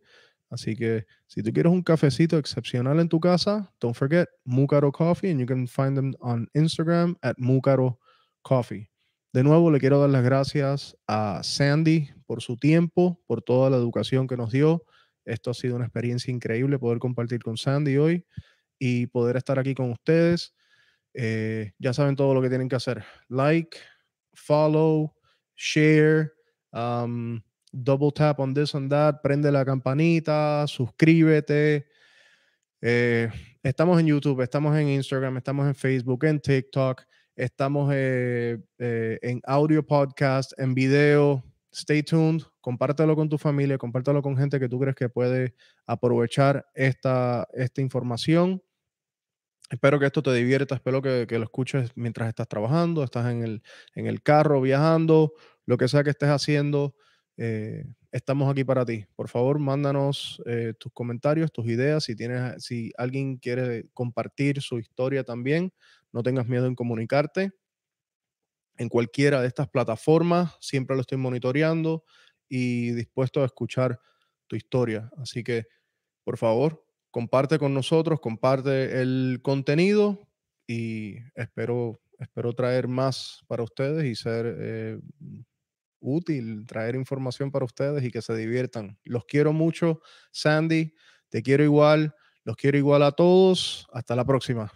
Así que si tú quieres un cafecito excepcional en tu casa, don't forget Mucaro Coffee and you can find them on Instagram at Mucaro Coffee. De nuevo, le quiero dar las gracias a Sandy por su tiempo, por toda la educación que nos dio. Esto ha sido una experiencia increíble poder compartir con Sandy hoy y poder estar aquí con ustedes. Eh, ya saben todo lo que tienen que hacer. Like, follow, share, um, double tap on this and that, prende la campanita, suscríbete. Eh, estamos en YouTube, estamos en Instagram, estamos en Facebook, en TikTok, estamos eh, eh, en audio podcast, en video. Stay tuned, compártelo con tu familia, compártelo con gente que tú crees que puede aprovechar esta, esta información. Espero que esto te divierta, espero que, lo escuches mientras estás trabajando, estás en el, en el carro, viajando, lo que sea que estés haciendo. Eh, estamos aquí para ti. Por favor, mándanos eh, tus comentarios, tus ideas. Si, tienes, si alguien quiere compartir su historia también, no tengas miedo en comunicarte. En cualquiera de estas plataformas, siempre lo estoy monitoreando y dispuesto a escuchar tu historia. Así que, por favor, comparte con nosotros, comparte el contenido y espero, espero traer más para ustedes y ser eh, útil, traer información para ustedes y que se diviertan. Los quiero mucho, Sandy, te quiero igual, los quiero igual a todos. Hasta la próxima.